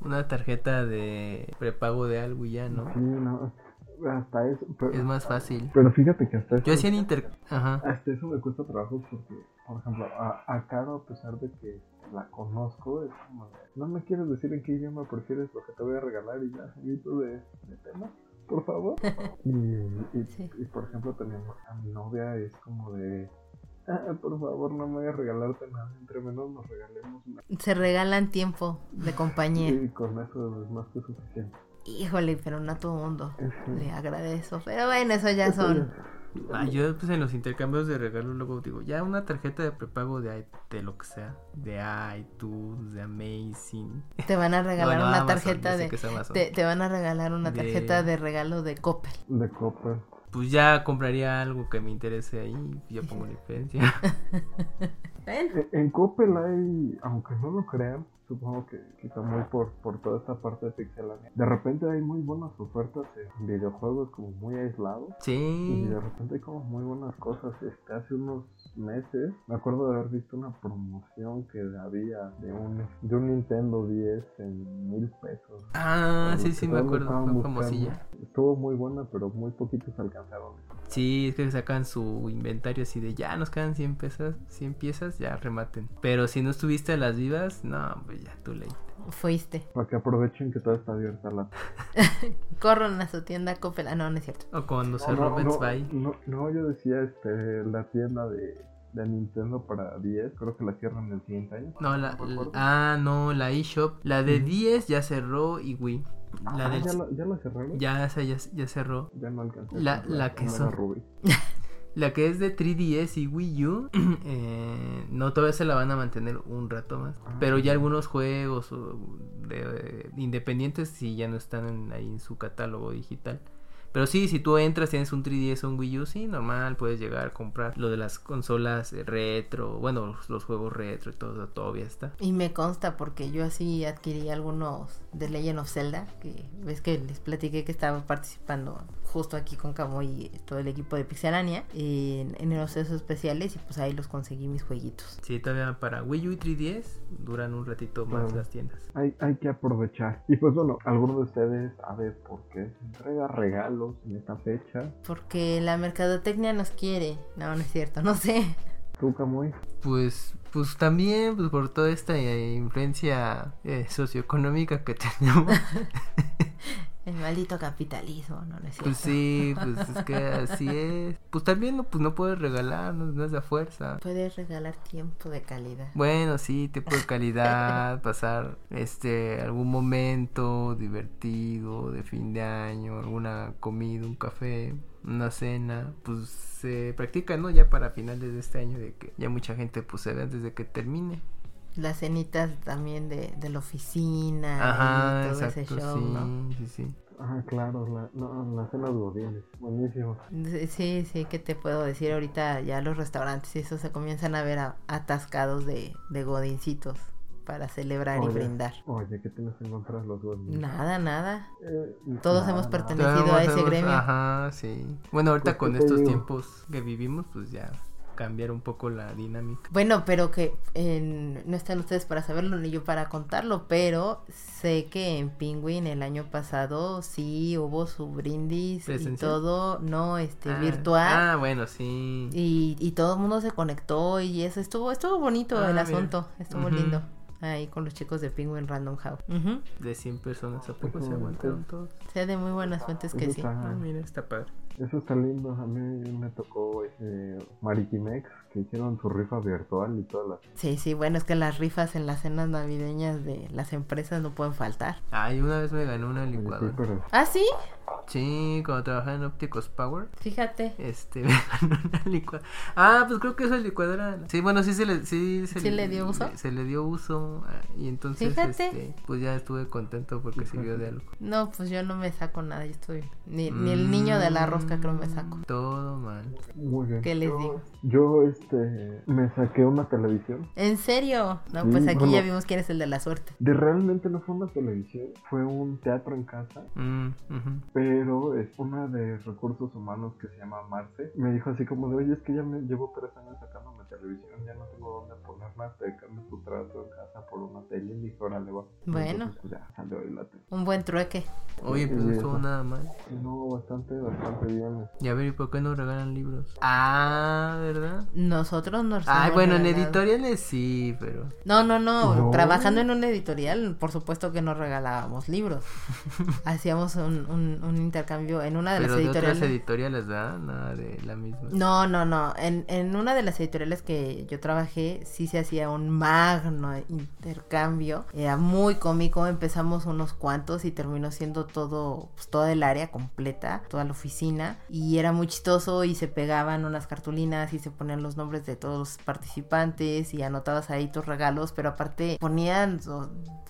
Speaker 3: Una tarjeta de prepago de algo y ya, ¿no?
Speaker 2: Sí, no, hasta eso. Pero,
Speaker 3: Es más fácil.
Speaker 2: pero fíjate que hasta eso,
Speaker 3: Yo hacía en inter... Ajá.
Speaker 2: hasta eso me cuesta trabajo porque, por ejemplo, a, a Caro, a pesar de que la conozco, es como, de, no me quieres decir en qué idioma prefieres lo que te voy a regalar y ya, evito de, de temas, por favor. [laughs] Y, y,
Speaker 1: Sí.
Speaker 2: y, por ejemplo, también a mi novia es como de, "Ah, por favor, no me voy a regalarte nada, entre menos nos regalemos.
Speaker 1: Se regalan tiempo de compañía.
Speaker 2: Y con eso es más que suficiente.
Speaker 1: Híjole, pero no a todo mundo le agradezco. Pero bueno, eso ya son...
Speaker 3: Ah, yo pues en los intercambios de regalos luego digo, ya una tarjeta de prepago de, i- de lo que sea, de iTunes, de Amazing.
Speaker 1: Te van a [laughs] regalar una
Speaker 3: Amazon,
Speaker 1: tarjeta de... Te, te van a regalar una tarjeta de regalo de Coppel.
Speaker 2: De copa.
Speaker 3: Pues ya compraría algo que me interese ahí, y ya pongo la [laughs] diferencia.
Speaker 2: En Coppel hay, aunque no lo crean, supongo que quizá muy por, por toda esta parte de pixelania. De repente hay muy buenas ofertas en videojuegos como muy aislados. Y
Speaker 3: Sí.
Speaker 2: de repente hay como muy buenas cosas. Este, hace unos meses me acuerdo de haber visto una promoción que había de un, de un Nintendo 10 en mil pesos.
Speaker 3: Ah, sí, sí, me acuerdo, fue
Speaker 2: buscando.
Speaker 3: famosilla.
Speaker 2: Estuvo muy buena, pero muy poquitos alcanzaron.
Speaker 3: Sí, es que sacan su inventario así de ya nos quedan 100 piezas, 100 piezas ya rematen. Pero si no estuviste a las vivas, no, pues ya tú leíste.
Speaker 1: Fuiste.
Speaker 2: Para que aprovechen que todavía está abierta la. [laughs]
Speaker 1: Corran a su tienda Coppel. Ah, no, no es cierto.
Speaker 3: O cuando se
Speaker 2: no,
Speaker 3: Robert
Speaker 2: no, no, no, yo decía este, la tienda de, de Nintendo para 10. Creo que la cierran el siguiente año.
Speaker 3: No, la, ah, no, la eShop. La de 10 ya cerró y Wii. La
Speaker 2: Ah,
Speaker 3: del-
Speaker 2: ¿ya, la, ¿Ya la cerraron?
Speaker 3: ya, esa ya, ya cerró.
Speaker 2: Ya no alcancé.
Speaker 3: La-
Speaker 2: a comprar
Speaker 3: la que son-
Speaker 2: Ruby. [laughs]
Speaker 3: La que es de 3DS y Wii U, [clears throat] eh, no todavía se la van a mantener un rato más.
Speaker 2: Ah.
Speaker 3: Pero ya algunos juegos o de, de independientes sí ya no están en- ahí en su catálogo digital. Pero sí, si tú entras, tienes un 3DS o un Wii U, sí, normal, puedes llegar a comprar lo de las consolas eh, retro, bueno, los, los juegos retro y todo, todavía está.
Speaker 1: Y me consta porque yo así adquirí algunos de Legend of Zelda, que ves que les platiqué que estaba participando justo aquí con Camo y todo el equipo de Pixelania en, en los esos especiales y pues ahí los conseguí mis jueguitos.
Speaker 3: Sí, todavía para Wii U y 3DS duran un ratito más
Speaker 2: Bueno.
Speaker 3: las tiendas.
Speaker 2: Hay, hay que aprovechar. Y pues bueno, alguno de ustedes sabe por qué se entrega regalos en esta fecha.
Speaker 1: Porque la mercadotecnia nos quiere. No, no es cierto, no sé.
Speaker 2: ¿Tú, Camuy?
Speaker 3: Pues, pues también pues por toda esta eh, influencia eh, socioeconómica que [laughs] tenemos. [laughs]
Speaker 1: El maldito capitalismo, no, no es.
Speaker 3: Pues sí, [laughs] pues es que así es. Pues también no, pues no puedes regalar, no, no es de fuerza.
Speaker 1: Puedes regalar tiempo de calidad.
Speaker 3: Bueno, sí, tiempo de calidad, [laughs] pasar este algún momento divertido de fin de año, alguna comida, un café, una cena, pues se practica, ¿no? Ya para finales de este año de que ya mucha gente pues se ve antes de que termine.
Speaker 1: Las cenitas también de, de la oficina
Speaker 3: Ajá,
Speaker 1: y todo
Speaker 3: exacto,
Speaker 1: ese show,
Speaker 3: sí,
Speaker 1: ¿no?
Speaker 3: sí, sí.
Speaker 2: Ah, claro, la, no, las cenas godines. Buenísimo.
Speaker 1: Sí, sí, ¿qué te puedo decir? Ahorita ya los restaurantes y eso se comienzan a ver a- atascados de, de godincitos para celebrar y brindar.
Speaker 2: Oye, ¿qué tienes en contra de los godines?
Speaker 1: Nada, nada.
Speaker 2: Eh,
Speaker 1: Todos
Speaker 2: nada,
Speaker 1: hemos pertenecido. A ese gremio.
Speaker 3: Ajá, sí. Bueno, ahorita
Speaker 2: Pues,
Speaker 3: con
Speaker 2: ¿qué te
Speaker 3: estos
Speaker 2: digo?
Speaker 3: tiempos que vivimos, pues ya cambiar un poco la dinámica.
Speaker 1: Bueno, pero que en- no están ustedes para saberlo ni yo para contarlo, pero sé que en Penguin el año pasado sí hubo su brindis y todo, no, este,
Speaker 3: Ah,
Speaker 1: virtual.
Speaker 3: Ah, bueno, sí.
Speaker 1: Y, y todo el mundo se conectó y eso estuvo, estuvo bonito
Speaker 3: Ah,
Speaker 1: el
Speaker 3: mira.
Speaker 1: asunto, estuvo lindo. Ahí con los chicos de Penguin Random House.
Speaker 3: De 100 personas, ¿a poco se aguantaron todos?
Speaker 1: Sea de muy buenas fuentes que sí.
Speaker 3: Ah, mira, está padre.
Speaker 2: Eso está lindo. A mí me tocó eh, Maritimex, que hicieron su rifa virtual y todas las...
Speaker 1: Sí, sí, bueno, es que las rifas en las cenas navideñas de las empresas no pueden faltar.
Speaker 3: Ay, una vez me ganó una
Speaker 2: Sí,
Speaker 3: licuadora.
Speaker 2: pero
Speaker 1: Ah, sí,
Speaker 3: Sí, cuando trabajaba en Ópticos Power.
Speaker 1: fíjate.
Speaker 3: Este, [laughs] me ganó una licuadora. Ah, pues creo que esa licuadora. Sí, bueno, sí se le, sí, se
Speaker 1: ¿Sí le dio uso?
Speaker 3: Se le dio uso. ah, Y entonces,
Speaker 1: Fíjate.
Speaker 3: este, pues ya estuve contento porque sirvió de algo.
Speaker 1: No, pues yo no me saco nada, yo estoy... Ni, ni el niño de la rosca creo me saco.
Speaker 3: Mm, Todo mal.
Speaker 2: muy bien.
Speaker 1: ¿Qué les
Speaker 2: Yo-
Speaker 1: digo?
Speaker 2: Yo, este, me saqué una televisión.
Speaker 1: ¿En serio? No,
Speaker 2: Sí,
Speaker 1: pues aquí
Speaker 2: bueno.
Speaker 1: ya vimos quién es el de la suerte.
Speaker 2: De realmente no fue una televisión, fue un teatro en casa,
Speaker 3: Mm,
Speaker 2: pero es una de recursos humanos que se llama Marce. Me dijo así como de, oye, es que ya me llevo tres años televisión, ya no tengo dónde ponerla, te cambio tu trato en casa por una tele. Y dije, órale, va.
Speaker 1: Bueno.
Speaker 2: Entonces, pues ya salió la tele.
Speaker 1: Un buen trueque.
Speaker 3: Oye, pues no estuvo nada mal.
Speaker 2: No, bastante, bastante bien.
Speaker 3: Y a ver, ¿y por qué no regalan libros? Ah, ¿verdad?
Speaker 1: Nosotros nos
Speaker 3: Ay, bueno, en
Speaker 1: regalado.
Speaker 3: editoriales sí, pero.
Speaker 1: No, no, no,
Speaker 2: No.
Speaker 1: Trabajando en un editorial, por supuesto que no regalábamos libros. [laughs] Hacíamos un, un- un intercambio en una de
Speaker 3: Pero
Speaker 1: las
Speaker 3: de otras
Speaker 1: editoriales.
Speaker 3: editoriales, ¿verdad? Nada de la misma.
Speaker 1: No, no, no. En, en una de las editoriales que yo trabajé, sí se hacía un magno intercambio. Era muy cómico. Empezamos unos cuantos y terminó siendo todo, pues, toda el área completa, toda la oficina. Y era muy chistoso y se pegaban unas cartulinas y se ponían los nombres de todos los participantes y anotabas ahí tus regalos. Pero aparte ponían,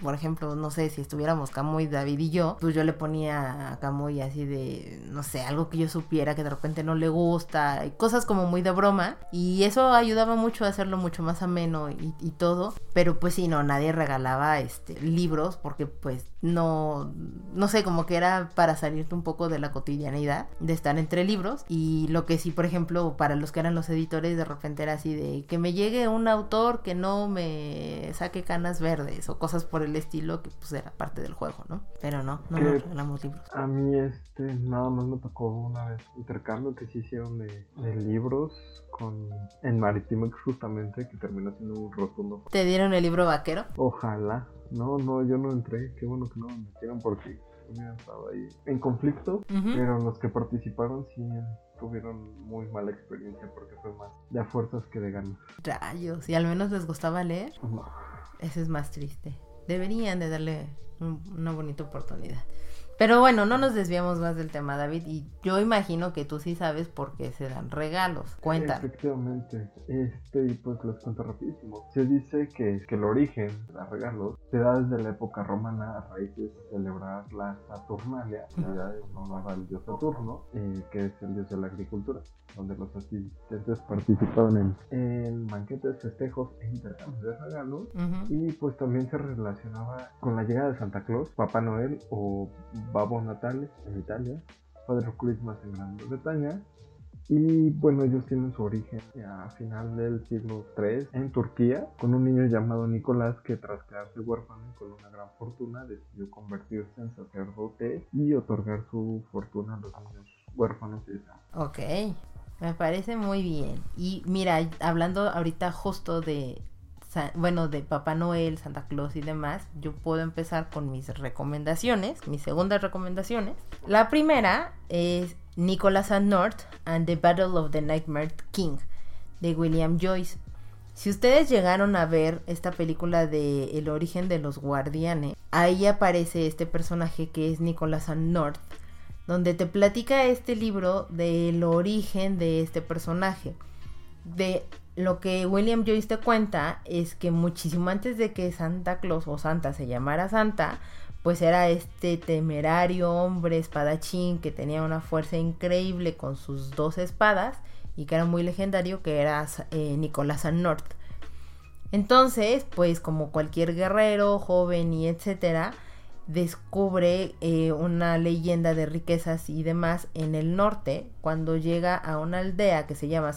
Speaker 1: por ejemplo, no sé si estuviéramos Camuy, David y yo, pues yo le ponía a Camuy así de, no sé, algo que yo supiera que de repente no le gusta, y cosas como muy de broma. Y eso ayudaba mucho a hacerlo mucho más ameno y, y todo. Pero pues sí, no, nadie regalaba este libros porque pues no, no sé, como que era para salirte un poco de la cotidianidad de estar entre libros. Y lo que sí, por ejemplo, para los que eran los editores, de repente era así de que me llegue un autor que no me saque canas verdes o cosas por el estilo que pues era parte del juego, ¿no? Pero no, no nos regalamos libros.
Speaker 2: A mí, este, nada más me tocó una vez intercambio que se hicieron de, de libros con, en Marit subestimé justamente que terminó siendo un rotundo.
Speaker 1: ¿Te dieron el libro vaquero?
Speaker 2: Ojalá. No, no, yo no entré. Qué bueno que no me metieron porque hubiera estado ahí en conflicto. Pero los que participaron sí tuvieron muy mala experiencia porque fue más de a fuerzas que de ganas.
Speaker 1: Rayos, y al menos les gustaba leer.
Speaker 2: No.
Speaker 1: Eso es más triste. Deberían de darle un- una bonita oportunidad. Pero bueno, no nos desviamos más del tema, David. Y yo imagino que tú sí sabes por qué se dan regalos. Cuéntanos.
Speaker 2: Efectivamente, este, y pues les cuento rapidísimo. Se dice que, que el origen de los regalos se da desde la época romana a raíz de celebrar la Saturnalia, unidad en honor al dios Saturno, eh, que es el dios de la agricultura, donde los asistentes participaban en, en banquetes, festejos e intercambios de regalos.
Speaker 1: Ujú.
Speaker 2: Y pues también se relacionaba con la llegada de Santa Claus, Papá Noel o Babo Natale en Italia, Padre Christmas en Gran Bretaña. Y bueno, ellos tienen su origen a final del siglo III en Turquía, con un niño llamado Nicolás que tras quedarse huérfano con una gran fortuna decidió convertirse en sacerdote y otorgar su fortuna a los niños huérfanos y.
Speaker 1: Ok, me parece muy bien. Y mira, hablando ahorita justo de, Bueno, de Papá Noel, Santa Claus y demás, yo puedo empezar con mis recomendaciones, mis segundas recomendaciones. La primera es Nicholas and North and the Battle of the Nightmare King de William Joyce. Si ustedes llegaron a ver esta película de El origen de los guardianes, ahí aparece este personaje que es Nicholas and North, donde te platica este libro del origen de este personaje. De lo que William Joyce te cuenta es que muchísimo antes de que Santa Claus o Santa se llamara Santa, pues era este temerario hombre espadachín que tenía una fuerza increíble con sus dos espadas y que era muy legendario, que era eh, Nicolás North. Entonces, pues como cualquier guerrero, joven y etcétera, descubre eh, una leyenda de riquezas y demás en el norte. Cuando llega a una aldea que se llama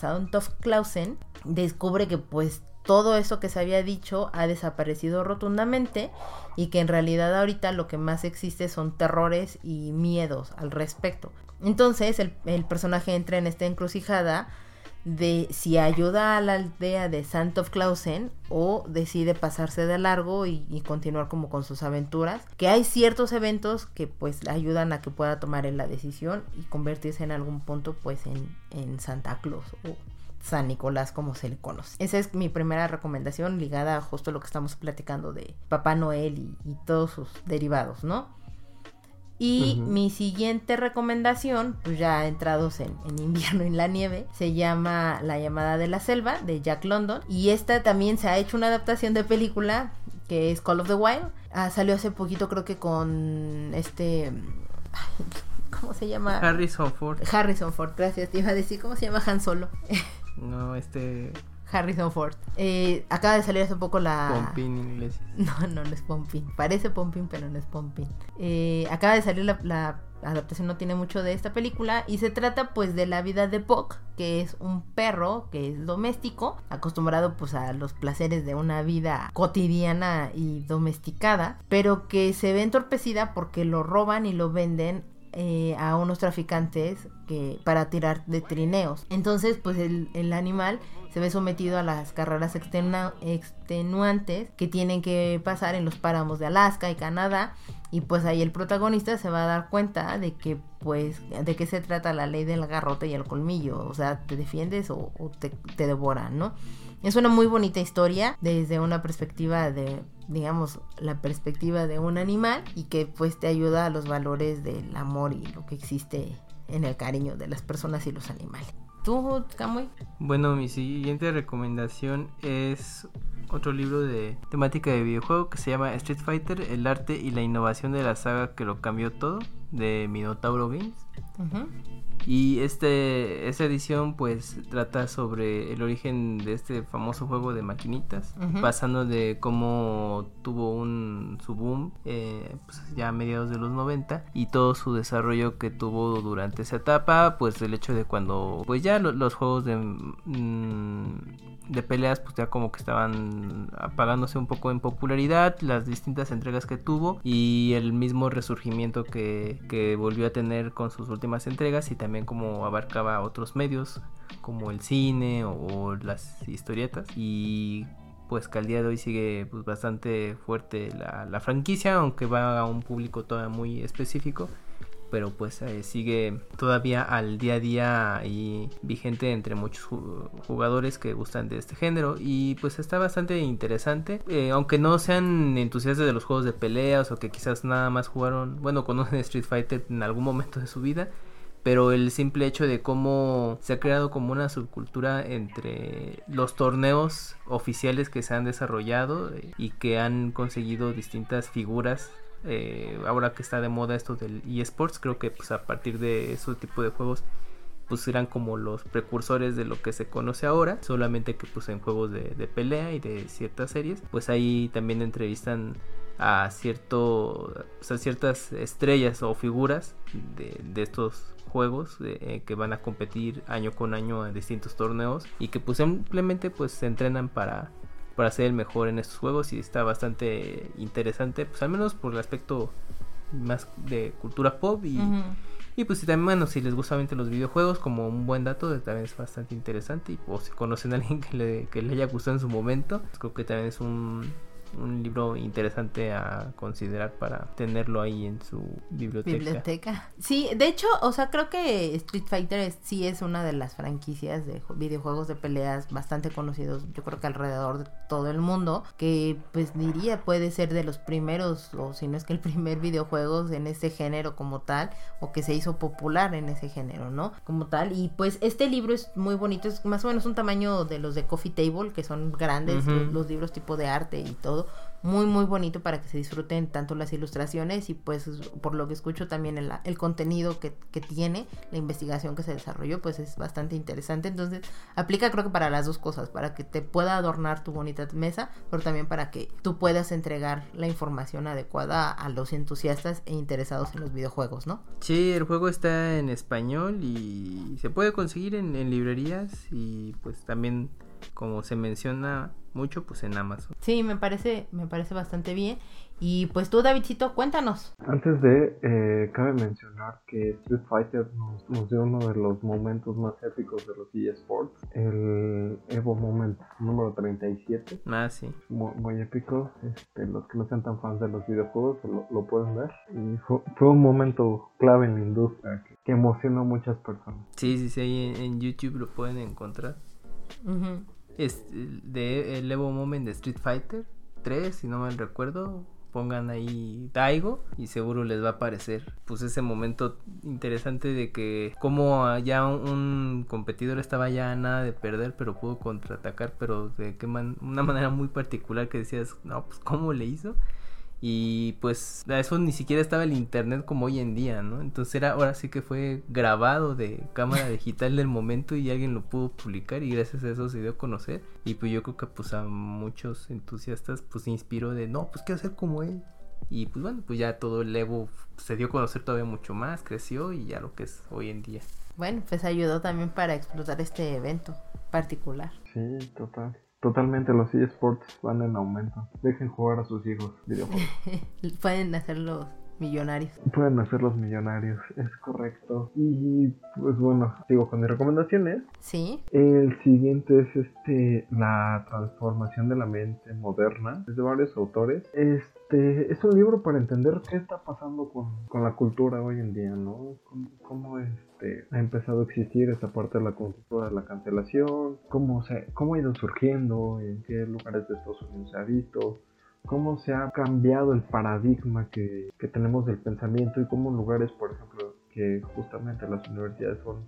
Speaker 1: Klausen, descubre que pues todo eso que se había dicho ha desaparecido rotundamente y que en realidad ahorita lo que más existe son terrores y miedos al respecto. Entonces el, el personaje entra en esta encrucijada de si ayuda a la aldea de Santov Clausen o decide pasarse de largo y, continuar como con sus aventuras. Que hay ciertos eventos que pues ayudan a que pueda tomar la decisión y convertirse en algún punto pues en, en Santa Claus o San Nicolás como se le conoce. Esa es mi primera recomendación ligada a justo lo que estamos platicando de Papá Noel y todos sus derivados, ¿no? Y uh -huh. mi siguiente recomendación, pues ya entrados en, en, invierno en la nieve, se llama La llamada de la selva de Jack London. Y esta también se ha hecho una adaptación de película que es Call of the Wild. Ah, salió hace poquito creo que con este... ¿Cómo se llama?
Speaker 3: Harrison Ford.
Speaker 1: Harrison Ford, gracias. Te iba a decir cómo se llama Han Solo. [laughs]
Speaker 3: no, este...
Speaker 1: Harrison Ford. Eh, acaba de salir hace poco la.
Speaker 3: Pompín inglés. [laughs]
Speaker 1: No, no, no es Pompín. Parece Pompín, pero no es Pompín. Eh, acaba de salir la, la, adaptación, no tiene mucho de esta película. Y se trata, pues, de la vida de Puck, que es un perro que es doméstico, acostumbrado, pues, a los placeres de una vida cotidiana y domesticada, pero que se ve entorpecida porque lo roban y lo venden eh, a unos traficantes que para tirar de trineos. Entonces, pues el, el animal se ve sometido a las carreras extenu extenuantes que tienen que pasar en los páramos de Alaska y Canadá. Y pues ahí el protagonista se va a dar cuenta de que, pues, de qué se trata la ley del garrote y el colmillo. O sea, te defiendes o, o te, te devoran, ¿no? Es una muy bonita historia desde una perspectiva de, digamos, la perspectiva de un animal y que pues te ayuda a los valores del amor y lo que existe en el cariño de las personas y los animales. ¿Tú, Camuy?
Speaker 3: Bueno, mi siguiente recomendación es otro libro de temática de videojuego que se llama Street Fighter, el arte y la innovación de la saga que lo cambió todo, de Minotauro Games. Uh -huh. Y este, esta edición pues trata sobre el origen de este famoso juego de maquinitas, uh -huh. pasando de cómo tuvo un su boom eh, pues ya a mediados de los 90 y todo su desarrollo que tuvo durante esa etapa, pues el hecho de cuando pues ya lo, los juegos de, mmm, de peleas pues ya como que estaban apagándose un poco en popularidad, las distintas entregas que tuvo y el mismo resurgimiento que, que volvió a tener con sus últimas entregas y también también como abarcaba otros medios como el cine o, las historietas. Y pues que al día de hoy sigue pues, bastante fuerte la, la franquicia aunque va a un público todavía muy específico. Pero pues eh, sigue todavía al día a día ahí vigente entre muchos jugadores que gustan de este género. Y pues está bastante interesante. Eh, aunque no sean entusiastas de los juegos de peleas o que quizás nada más jugaron bueno conocen Street Fighter en algún momento de su vida pero el simple hecho de cómo se ha creado como una subcultura entre los torneos oficiales que se han desarrollado eh, y que han conseguido distintas figuras eh, ahora que está de moda esto del eSports, creo que pues a partir de ese tipo de juegos pues eran como los precursores de lo que se conoce ahora, solamente que pues en juegos de, pelea y de ciertas series, pues ahí también entrevistan a cierto a ciertas estrellas o figuras de, estos juegos eh, que van a competir año con año en distintos torneos y que pues simplemente pues se entrenan para para ser el mejor en estos juegos y está bastante interesante, pues al menos por el aspecto más de cultura pop y, y pues también bueno, si les gustan los videojuegos como un buen dato también es bastante interesante y o si conocen a alguien que le, que le haya gustado en su momento, pues, creo que también es un un libro interesante a considerar para tenerlo ahí en su biblioteca.
Speaker 1: Biblioteca. Sí, de hecho, o sea, creo que Street Fighter sí es una de las franquicias de videojuegos de peleas bastante conocidos, yo creo que alrededor de todo el mundo, que pues diría puede ser de los primeros, o si no es que el [laughs] primer videojuego en ese género como tal, o que se hizo popular en ese género, ¿no? Como tal. Y pues este libro es muy bonito, es más o menos un tamaño de los de Coffee Table, que son grandes, los libros tipo de arte y todo muy muy bonito para que se disfruten tanto las ilustraciones y pues por lo que escucho también el, contenido que, que, tiene, la investigación que se desarrolló pues es bastante interesante, entonces aplica creo que para las dos cosas, para que te pueda adornar tu bonita mesa, pero también para que tú puedas entregar la información adecuada a los entusiastas e interesados en los videojuegos, ¿no?
Speaker 3: Sí, el juego está en español y se puede conseguir en librerías y pues también como se menciona mucho pues en Amazon.
Speaker 1: Sí, me parece, me parece bastante bien. Y pues tú, Davidcito, cuéntanos.
Speaker 2: Antes de, eh, cabe mencionar que Street Fighter nos, dio uno de los momentos más épicos de los eSports, el Evo Moment número 37.
Speaker 3: Ah, sí.
Speaker 2: Muy, épico. Este, los que no sean tan fans de los videojuegos lo, pueden ver. Y fue, un momento clave en la industria que, emocionó a muchas personas.
Speaker 3: Sí, sí, sí, ahí en, YouTube lo pueden encontrar. Es de el Evo Moment de Street Fighter 3, si no me recuerdo. Pongan ahí Daigo y seguro les va a aparecer pues ese momento interesante de que como ya un, competidor estaba ya nada de perder pero pudo contraatacar pero de qué man una manera muy particular que decías no pues cómo le hizo y pues eso ni siquiera estaba el internet como hoy en día, ¿no? Entonces era, ahora sí que fue grabado de cámara digital del momento y alguien lo pudo publicar y gracias a eso se dio a conocer. Y pues yo creo que pues a muchos entusiastas pues se inspiró de, no, pues qué hacer como él. Y pues bueno, pues ya todo el Evo se dio a conocer todavía mucho más, creció y ya lo que es hoy en día.
Speaker 1: Bueno, pues ayudó también para explotar este evento particular.
Speaker 2: Sí, total. Totalmente, los eSports van en aumento. Dejen jugar a sus hijos videojuegos. [laughs]
Speaker 1: Pueden hacerlos millonarios.
Speaker 2: Pueden hacerlos millonarios, es correcto. Y pues bueno, sigo con mis recomendaciones.
Speaker 1: Sí.
Speaker 2: El siguiente es este La transformación de la mente moderna. Es de varios autores. Este es un libro para entender qué está pasando con, la cultura hoy en día, ¿no? cómo es este, ha empezado a existir esa parte de la cultura de la cancelación, cómo, se, cómo ha ido surgiendo, en qué lugares de Estados Unidos se ha visto, cómo se ha cambiado el paradigma que, que tenemos del pensamiento y cómo lugares, por ejemplo, que justamente las universidades son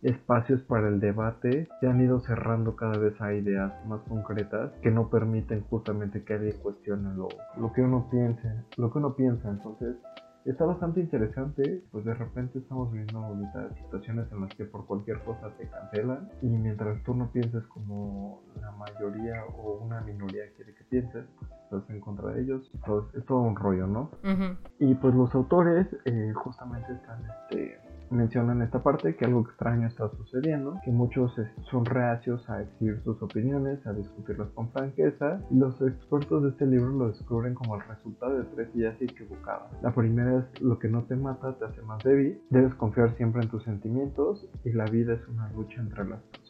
Speaker 2: espacios para el debate se han ido cerrando cada vez a ideas más concretas que no permiten justamente que alguien cuestione lo, lo que uno piense, lo que uno piensa. Entonces, está bastante interesante, pues de repente estamos viviendo bonitas situaciones en las que por cualquier cosa te cancelan y mientras tú no pienses como la mayoría o una minoría quiere que pienses, pues estás en contra de ellos, es todo un rollo, ¿no? Y pues los autores eh, justamente están este, menciona en esta parte que algo extraño está sucediendo, que muchos son reacios a decir sus opiniones, a discutirlas con franqueza, y los expertos de este libro lo descubren como el resultado de tres ideas equivocadas. La primera es lo que no te mata te hace más débil, debes confiar siempre en tus sentimientos y la vida es una lucha entre las personas.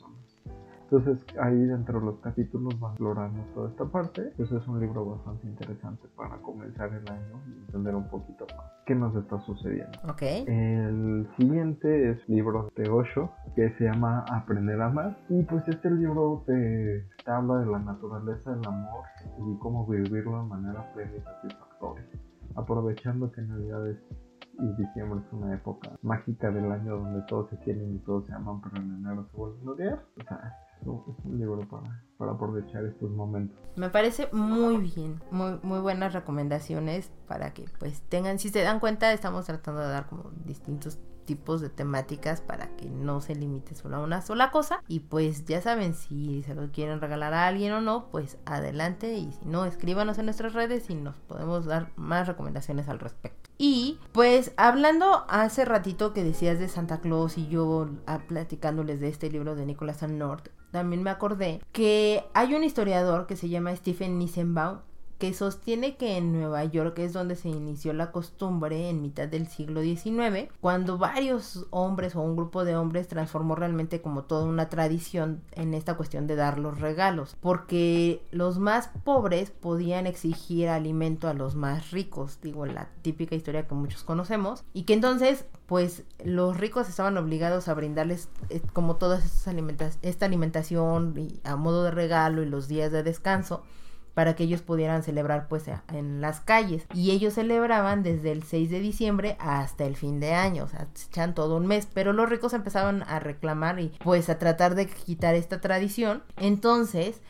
Speaker 2: Entonces ahí dentro de los capítulos van explorando toda esta parte. Pues es un libro bastante interesante para comenzar el año y entender un poquito más qué nos está sucediendo.
Speaker 1: Ok.
Speaker 2: El siguiente es libro de Osho que se llama Aprender a Amar. Y pues este libro te, te habla de la naturaleza del amor y cómo vivirlo de manera plena y satisfactoria. Aprovechando que Navidad es y diciembre es una época mágica del año donde todos se quieren y todos se aman, pero en enero se vuelven a odiar. O sea, para aprovechar estos momentos.
Speaker 1: Me parece muy bien, muy, muy buenas recomendaciones para que pues tengan, si se dan cuenta, estamos tratando de dar como distintos tipos de temáticas para que no se limite solo a una sola cosa. Y pues ya saben si se lo quieren regalar a alguien o no pues adelante. Y si no escríbanos en nuestras redes y nos podemos dar más recomendaciones al respecto y pues hablando hace ratito que decías de Santa Claus y yo ah, platicándoles de este libro de Nicholas North también me acordé que hay un historiador que se llama Stephen Nissenbaum que sostiene que en Nueva York es donde se inició la costumbre en mitad del siglo XIX, cuando varios hombres o un grupo de hombres transformó realmente como toda una tradición en esta cuestión de dar los regalos, porque los más pobres podían exigir alimento a los más ricos, digo la típica historia que muchos conocemos, y que entonces pues los ricos estaban obligados a brindarles eh, como alimentas esta alimentación a modo de regalo y los días de descanso para que ellos pudieran celebrar pues en las calles. Y ellos celebraban desde el 6 de diciembre hasta el fin de año, o sea, se echan todo un mes, pero los ricos empezaban a reclamar y pues a tratar de quitar esta tradición, entonces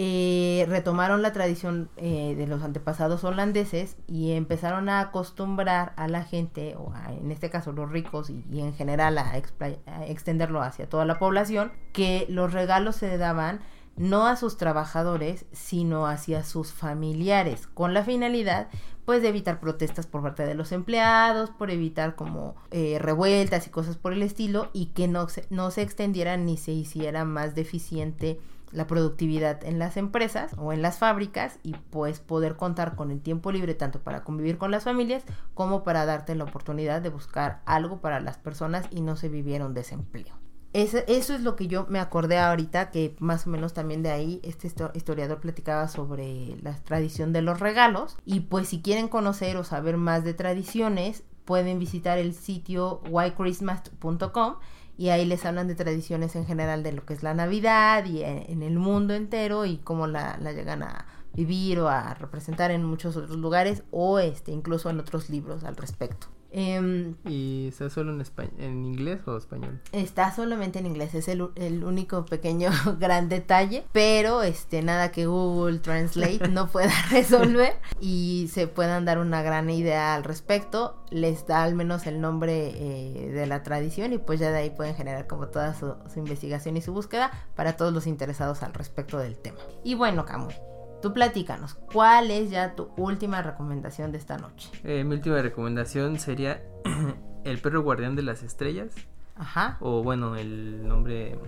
Speaker 1: eh, retomaron la tradición eh, de los antepasados holandeses y empezaron a acostumbrar a la gente, o en este caso los ricos y, en general a, a, extenderlo hacia toda la población, que los regalos se daban no a sus trabajadores, sino hacia sus familiares, con la finalidad pues de evitar protestas por parte de los empleados, por evitar como eh, revueltas y cosas por el estilo y que no se, no se extendiera ni se hiciera más deficiente la productividad en las empresas o en las fábricas y pues poder contar con el tiempo libre tanto para convivir con las familias como para darte la oportunidad de buscar algo para las personas y no se viviera un desempleo eso es lo que yo me acordé ahorita, que más o menos también de ahí este historiador platicaba sobre la tradición de los regalos. Y pues si quieren conocer o saber más de tradiciones, pueden visitar el sitio whychristmas.com y ahí les hablan de tradiciones en general de lo que es la Navidad y en, el mundo entero y cómo la, la llegan a vivir o a representar en muchos otros lugares o este incluso en otros libros al respecto.
Speaker 3: Em, ¿Y está solo en, en inglés o español?
Speaker 1: Está solamente en inglés, es el, el, único pequeño [laughs] gran detalle, pero este nada que Google Translate no [laughs] pueda resolver y se puedan dar una gran idea al respecto, les da al menos el nombre eh, de la tradición y pues ya de ahí pueden generar como toda su, su investigación y su búsqueda para todos los interesados al respecto del tema. Y bueno, Camus, Tú platícanos, ¿cuál es ya tu última recomendación de esta noche?
Speaker 3: Eh, mi última recomendación sería [clears throat] El perro guardián de las estrellas.
Speaker 1: Ajá.
Speaker 3: O bueno, el nombre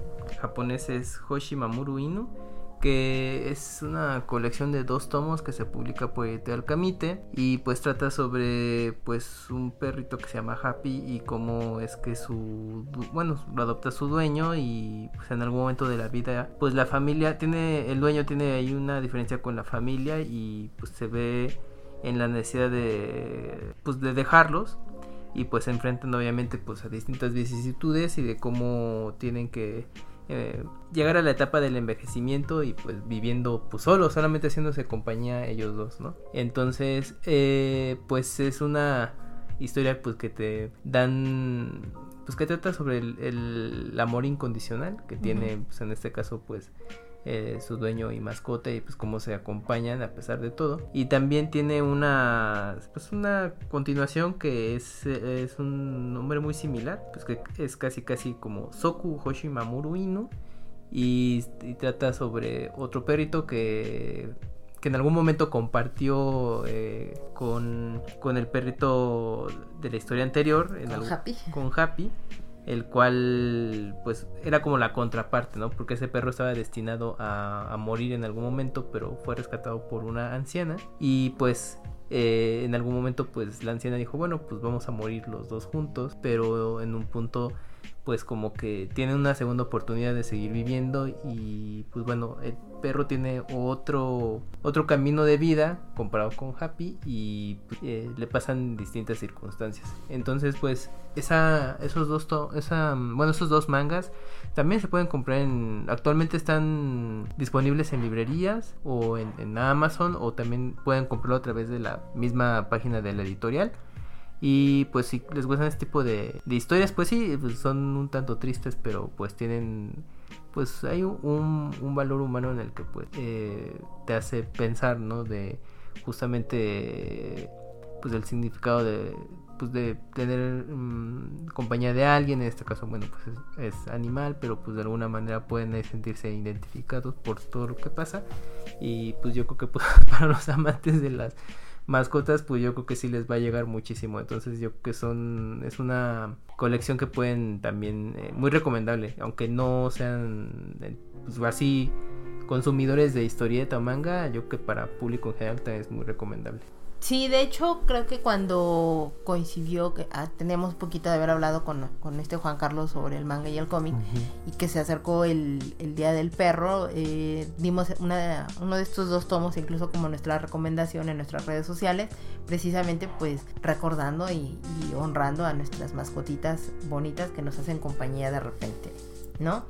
Speaker 3: japonés es Hoshi Mamuru Inu que es una colección de dos tomos que se publica por Editorial Camite y pues trata sobre pues un perrito que se llama Happy y cómo es que su bueno lo adopta su dueño y pues en algún momento de la vida pues la familia tiene el dueño tiene ahí una diferencia con la familia y pues se ve en la necesidad de pues de dejarlos y pues se enfrentan obviamente pues a distintas vicisitudes y de cómo tienen que eh, llegar a la etapa del envejecimiento y pues viviendo pues solo, solamente haciéndose compañía ellos dos, ¿no? Entonces, eh, pues es una historia pues que te dan, pues que trata sobre el, amor incondicional que tiene, pues en este caso pues eh, su dueño y mascota y pues cómo se acompañan a pesar de todo y también tiene una pues una continuación que es, es un nombre muy similar pues que es casi casi como Soku Hoshi Mamuru Inu y, trata sobre otro perrito que que en algún momento compartió eh, con, con el perrito de la historia anterior. En
Speaker 1: Con
Speaker 3: algún-
Speaker 1: Happy.
Speaker 3: Con Happy. El cual, pues, era como la contraparte, ¿no? Porque ese perro estaba destinado a, morir en algún momento, pero fue rescatado por una anciana. Y pues, eh, en algún momento, pues, la anciana dijo, bueno, pues vamos a morir los dos juntos. Pero en un punto, pues, como que tiene una segunda oportunidad de seguir viviendo. Y pues, bueno, perro tiene otro, otro camino de vida comparado con Happy. Y eh, le pasan distintas circunstancias. Entonces, pues, esa, esos dos, esa, bueno, esos dos mangas también se pueden comprar en, actualmente están disponibles en librerías o en, Amazon o también pueden comprarlo a través de la misma página de la editorial. Y pues si les gustan este tipo de, de historias, pues sí, pues son un tanto tristes, pero pues tienen, pues hay un, un valor humano en el que pues eh, te hace pensar, ¿no? De justamente pues el significado de pues de tener mm, compañía de alguien en este caso bueno pues es, es animal pero pues de alguna manera pueden sentirse identificados por todo lo que pasa y pues yo creo que pues, [laughs] para los amantes de las mascotas pues yo creo que sí les va a llegar muchísimo. Entonces yo creo que son es una colección que pueden también eh, muy recomendable aunque no sean eh, pues así consumidores de historieta o manga yo creo que para público en general también es muy recomendable
Speaker 1: Sí, de hecho, creo que cuando coincidió, que ah, teníamos un poquito de haber hablado con, con este Juan Carlos sobre el manga y el cómic, y que se acercó el, el Día del Perro, eh, dimos una, uno de estos dos tomos, incluso como nuestra recomendación en nuestras redes sociales, precisamente pues recordando y, y honrando a nuestras mascotitas bonitas que nos hacen compañía de repente, ¿no?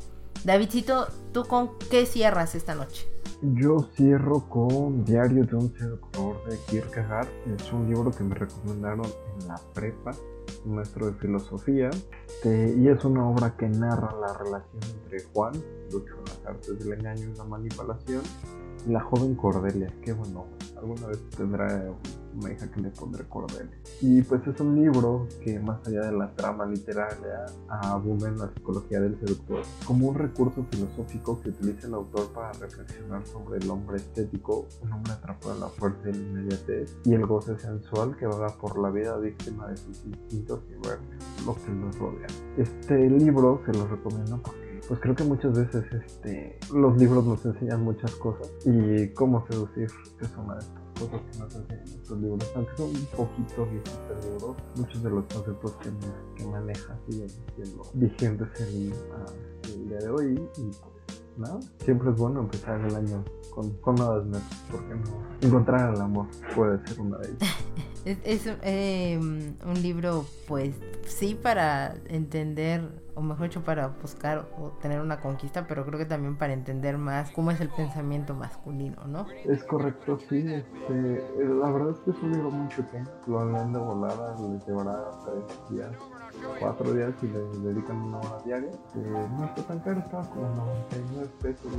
Speaker 1: Davidcito, ¿tú con qué cierras esta noche?
Speaker 2: Yo cierro con Diario de un seductor de Kierkegaard. Es un libro que me recomendaron en la prepa, un maestro de filosofía. Este, y es una obra que narra la relación entre Juan, ducho en las artes del engaño y la manipulación, la joven Cordelia. Qué bueno, alguna vez tendrá una hija que le pondré Cordelia. Y pues es un libro que más allá de la trama literaria abunda en la psicología del seductor como un recurso filosófico que utiliza el autor para reflexionar sobre el hombre estético, un hombre atrapado en la fuerza de la inmediatez y el goce sensual que vaga por la vida víctima de sus instintos y ver lo que nos rodea. Este libro se lo recomiendo porque pues creo que muchas veces este, los libros nos enseñan muchas cosas y cómo seducir es una de estas cosas que nos enseñan estos libros, aunque son un poquito viejitos libros, muchos de los conceptos que, me- que maneja siguen siendo vigentes en, el día de hoy y pues nada, siempre es bueno empezar el año con, con nuevas metas, porque no encontrar el amor puede ser una de ellas. [laughs]
Speaker 1: Es, es, eh, un libro, pues sí, para entender, o mejor dicho, para buscar o tener una conquista, pero creo que también para entender más cómo es el pensamiento masculino, ¿no?
Speaker 2: Es correcto, sí. Este, eh, la verdad es que es un libro muy pequeño. Lo leen de volada, les llevará tres días, cuatro días y le dedican una hora diaria. Eh, no está tan caro, estaba como 99 pesos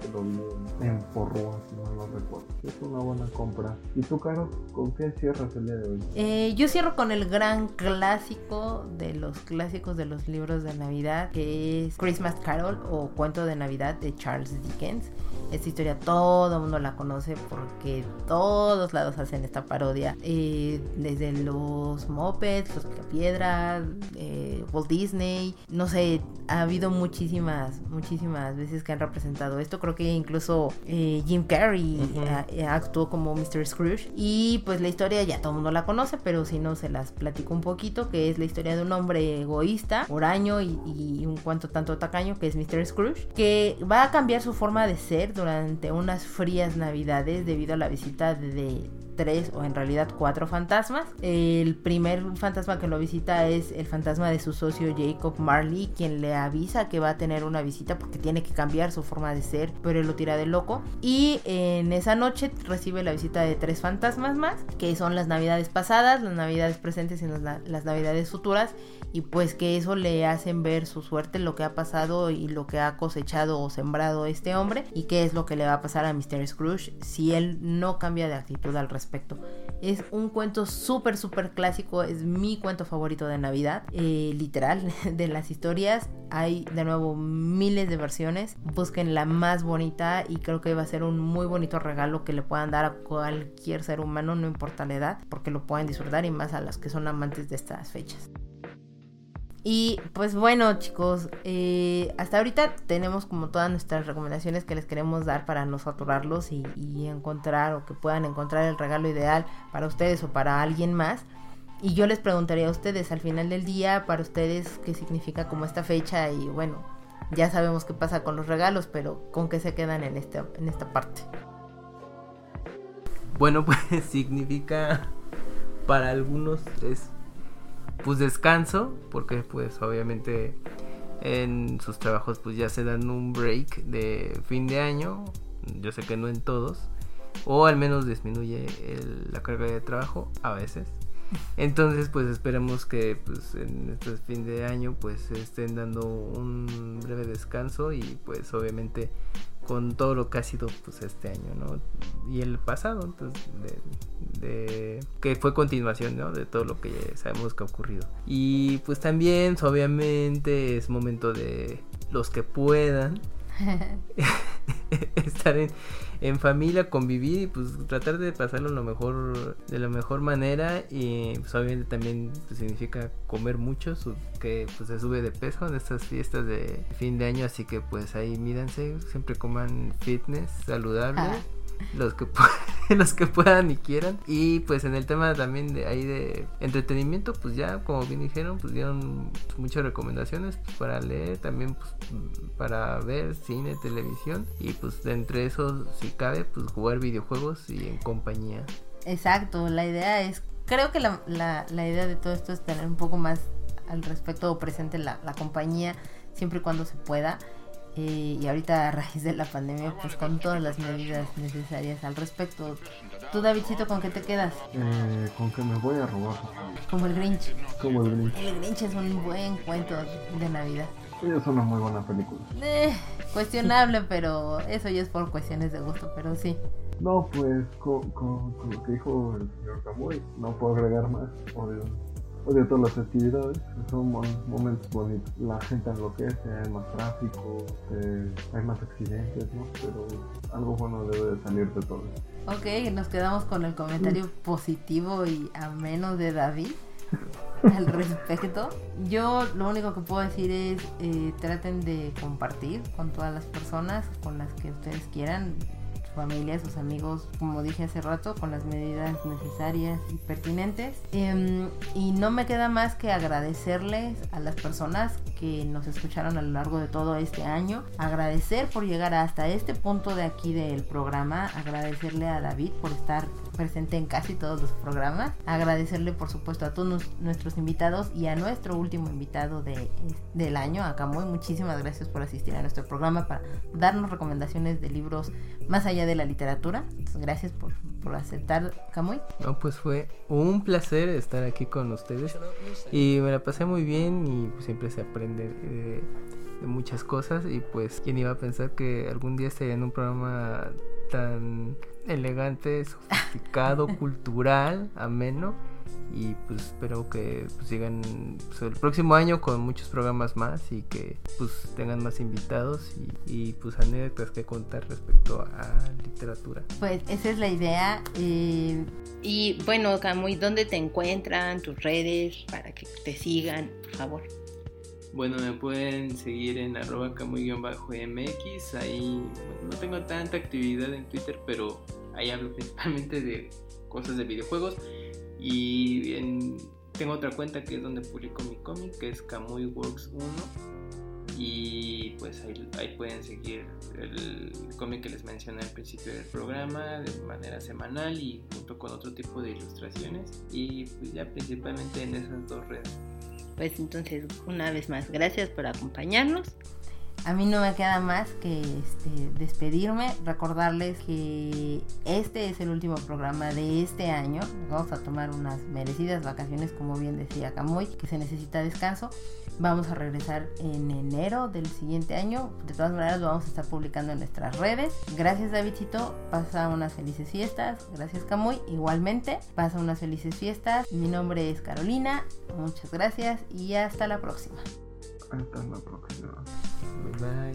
Speaker 2: que lo vi en, en Porrúa, si no lo recuerdo. Es una buena compra. ¿Y tú, Caro, con qué cierras el día de hoy?
Speaker 1: Eh, yo cierro con el gran clásico de los clásicos de los libros de Navidad, que es Christmas Carol o Cuento de Navidad de Charles Dickens. Esta historia todo el mundo la conoce porque todos lados hacen esta parodia. Eh, desde los Muppets, los Picapiedras, eh, Walt Disney. No sé, ha habido muchísimas, muchísimas veces que han representado esto. Creo que incluso eh, Jim Carrey ah, actuó como Mr. Scrooge. Y pues la historia ya todo el mundo la conoce, pero si no se las platico un poquito, que es la historia de un hombre egoísta, huraño y, y un cuanto tanto tacaño, que es Mr. Scrooge, que va a cambiar su forma de ser durante unas frías navidades debido a la visita de tres o en realidad cuatro fantasmas. El primer fantasma que lo visita es el fantasma de su socio Jacob Marley, quien le avisa que va a tener una visita porque tiene que cambiar su forma de ser, pero él lo tira de loco. Y en esa noche recibe la visita de tres fantasmas más, que son las navidades pasadas, las navidades presentes y las, las navidades futuras. Y pues que eso le hacen ver su suerte, lo que ha pasado y lo que ha cosechado o sembrado este hombre. Y qué es lo que le va a pasar a Mr. Scrooge si él no cambia de actitud al respecto. Es un cuento súper, súper clásico, es mi cuento favorito de Navidad, eh, literal, [laughs] de las historias. Hay de nuevo miles de versiones, busquen la más bonita y creo que va a ser un muy bonito regalo que le puedan dar a cualquier ser humano, no importa la edad, porque lo pueden disfrutar y más a los que son amantes de estas fechas. Y pues bueno chicos, eh, hasta ahorita tenemos como todas nuestras recomendaciones que les queremos dar para no saturarlos y, encontrar o que puedan encontrar el regalo ideal para ustedes o para alguien más. Y yo les preguntaría a ustedes al final del día, para ustedes, qué significa como esta fecha y bueno, ya sabemos qué pasa con los regalos, pero con qué se quedan en, este, en esta parte.
Speaker 3: Bueno, [laughs] pues significa para algunos es pues descanso, porque pues obviamente en sus trabajos pues ya se dan un break de fin de año, yo sé que no en todos, o al menos disminuye la carga de trabajo a veces. Entonces pues esperemos que pues en este fin de año pues estén dando un breve descanso y pues obviamente con todo lo que ha sido pues este año, ¿no? Y el pasado, entonces, de, que fue continuación, ¿no? De todo lo que sabemos que ha ocurrido. Y pues también, obviamente, es momento de los que puedan [laughs] [laughs] estar en, en, familia, convivir y pues tratar de pasarlo lo mejor, de la mejor manera. Y pues obviamente también pues, significa comer mucho, que pues se sube de peso en estas fiestas de fin de año, así que pues ahí mídanse, siempre coman fitness, saludable los que [laughs] los que puedan y quieran. Y pues en el tema también de ahí de entretenimiento pues ya como bien dijeron pues dieron muchas recomendaciones pues, para leer también pues para ver cine televisión. Y pues de entre eso si cabe pues jugar videojuegos y en compañía.
Speaker 1: Exacto la idea es creo que la, la, la idea de todo esto es tener un poco más al respecto o presente la, la compañía siempre y cuando se pueda y ahorita a raíz de la pandemia, pues con todas las medidas necesarias al respecto. ¿Tú, Davidcito, con qué te quedas?
Speaker 2: Eh, con que me voy a robar.
Speaker 1: Como el Grinch.
Speaker 2: Como el Grinch.
Speaker 1: El Grinch es un buen cuento de Navidad.
Speaker 2: Es una muy buena película.
Speaker 1: Eh, cuestionable, [laughs] pero eso ya es por cuestiones de gusto, pero sí.
Speaker 2: No, pues con, con, con lo que dijo el señor Camuy, no puedo agregar más. Obvio de todas las festividades, son momentos bonitos. La gente enloquece, hay más tráfico, eh, hay más accidentes, ¿no? Pero algo bueno debe de salir de todo.
Speaker 1: Ok, nos quedamos con el comentario positivo y ameno de David [laughs] al respecto. Yo lo único que puedo decir es eh, traten de compartir con todas las personas con las que ustedes quieran familia, sus amigos, como dije hace rato, con las medidas necesarias y pertinentes. Em, y no me queda más que agradecerles a las personas que nos escucharon a lo largo de todo este año, agradecer por llegar hasta este punto de aquí del programa, agradecerle a David por estar presente en casi todos los programas, agradecerle por supuesto a todos nuestros invitados y a nuestro último invitado de, del año, a Camuy, muchísimas gracias por asistir a nuestro programa para darnos recomendaciones de libros más allá de la literatura. gracias por, por aceptar, Camuy.
Speaker 3: No, pues fue un placer estar aquí con ustedes y me la pasé muy bien y pues siempre se aprende de, de muchas cosas y pues quién iba a pensar que algún día estaría en un programa tan elegante, sofisticado, [laughs] cultural, ameno y pues espero que pues, sigan pues, el próximo año con muchos programas más y que pues tengan más invitados y, pues anécdotas que contar respecto a literatura.
Speaker 1: Pues esa es la idea. Eh, y bueno, Camuy, ¿dónde te encuentran tus redes para que te sigan, por favor?
Speaker 3: Bueno, me pueden seguir en arroba camuy-mx. Ahí no tengo tanta actividad en Twitter, pero ahí hablo [laughs] principalmente de cosas de videojuegos. Y tengo otra cuenta que es donde publico mi cómic, que es Works 1. Y pues ahí, pueden seguir el cómic que les mencioné al principio del programa de manera semanal y junto con otro tipo de ilustraciones. Y pues ya principalmente en esas dos redes.
Speaker 1: Pues entonces, una vez más, gracias por acompañarnos. A mí no me queda más que este, despedirme, recordarles que este es el último programa de este año. vamos a tomar unas merecidas vacaciones, como bien decía Camoy, que se necesita descanso. Vamos a regresar en enero del siguiente año. De todas maneras, lo vamos a estar publicando en nuestras redes. Gracias, Davidcito. Pasa unas felices fiestas. Gracias, Camuy. Igualmente, pasa unas felices fiestas. Mi nombre es Carolina. Muchas gracias y hasta la próxima.
Speaker 2: Hasta la próxima.
Speaker 3: Bye bye.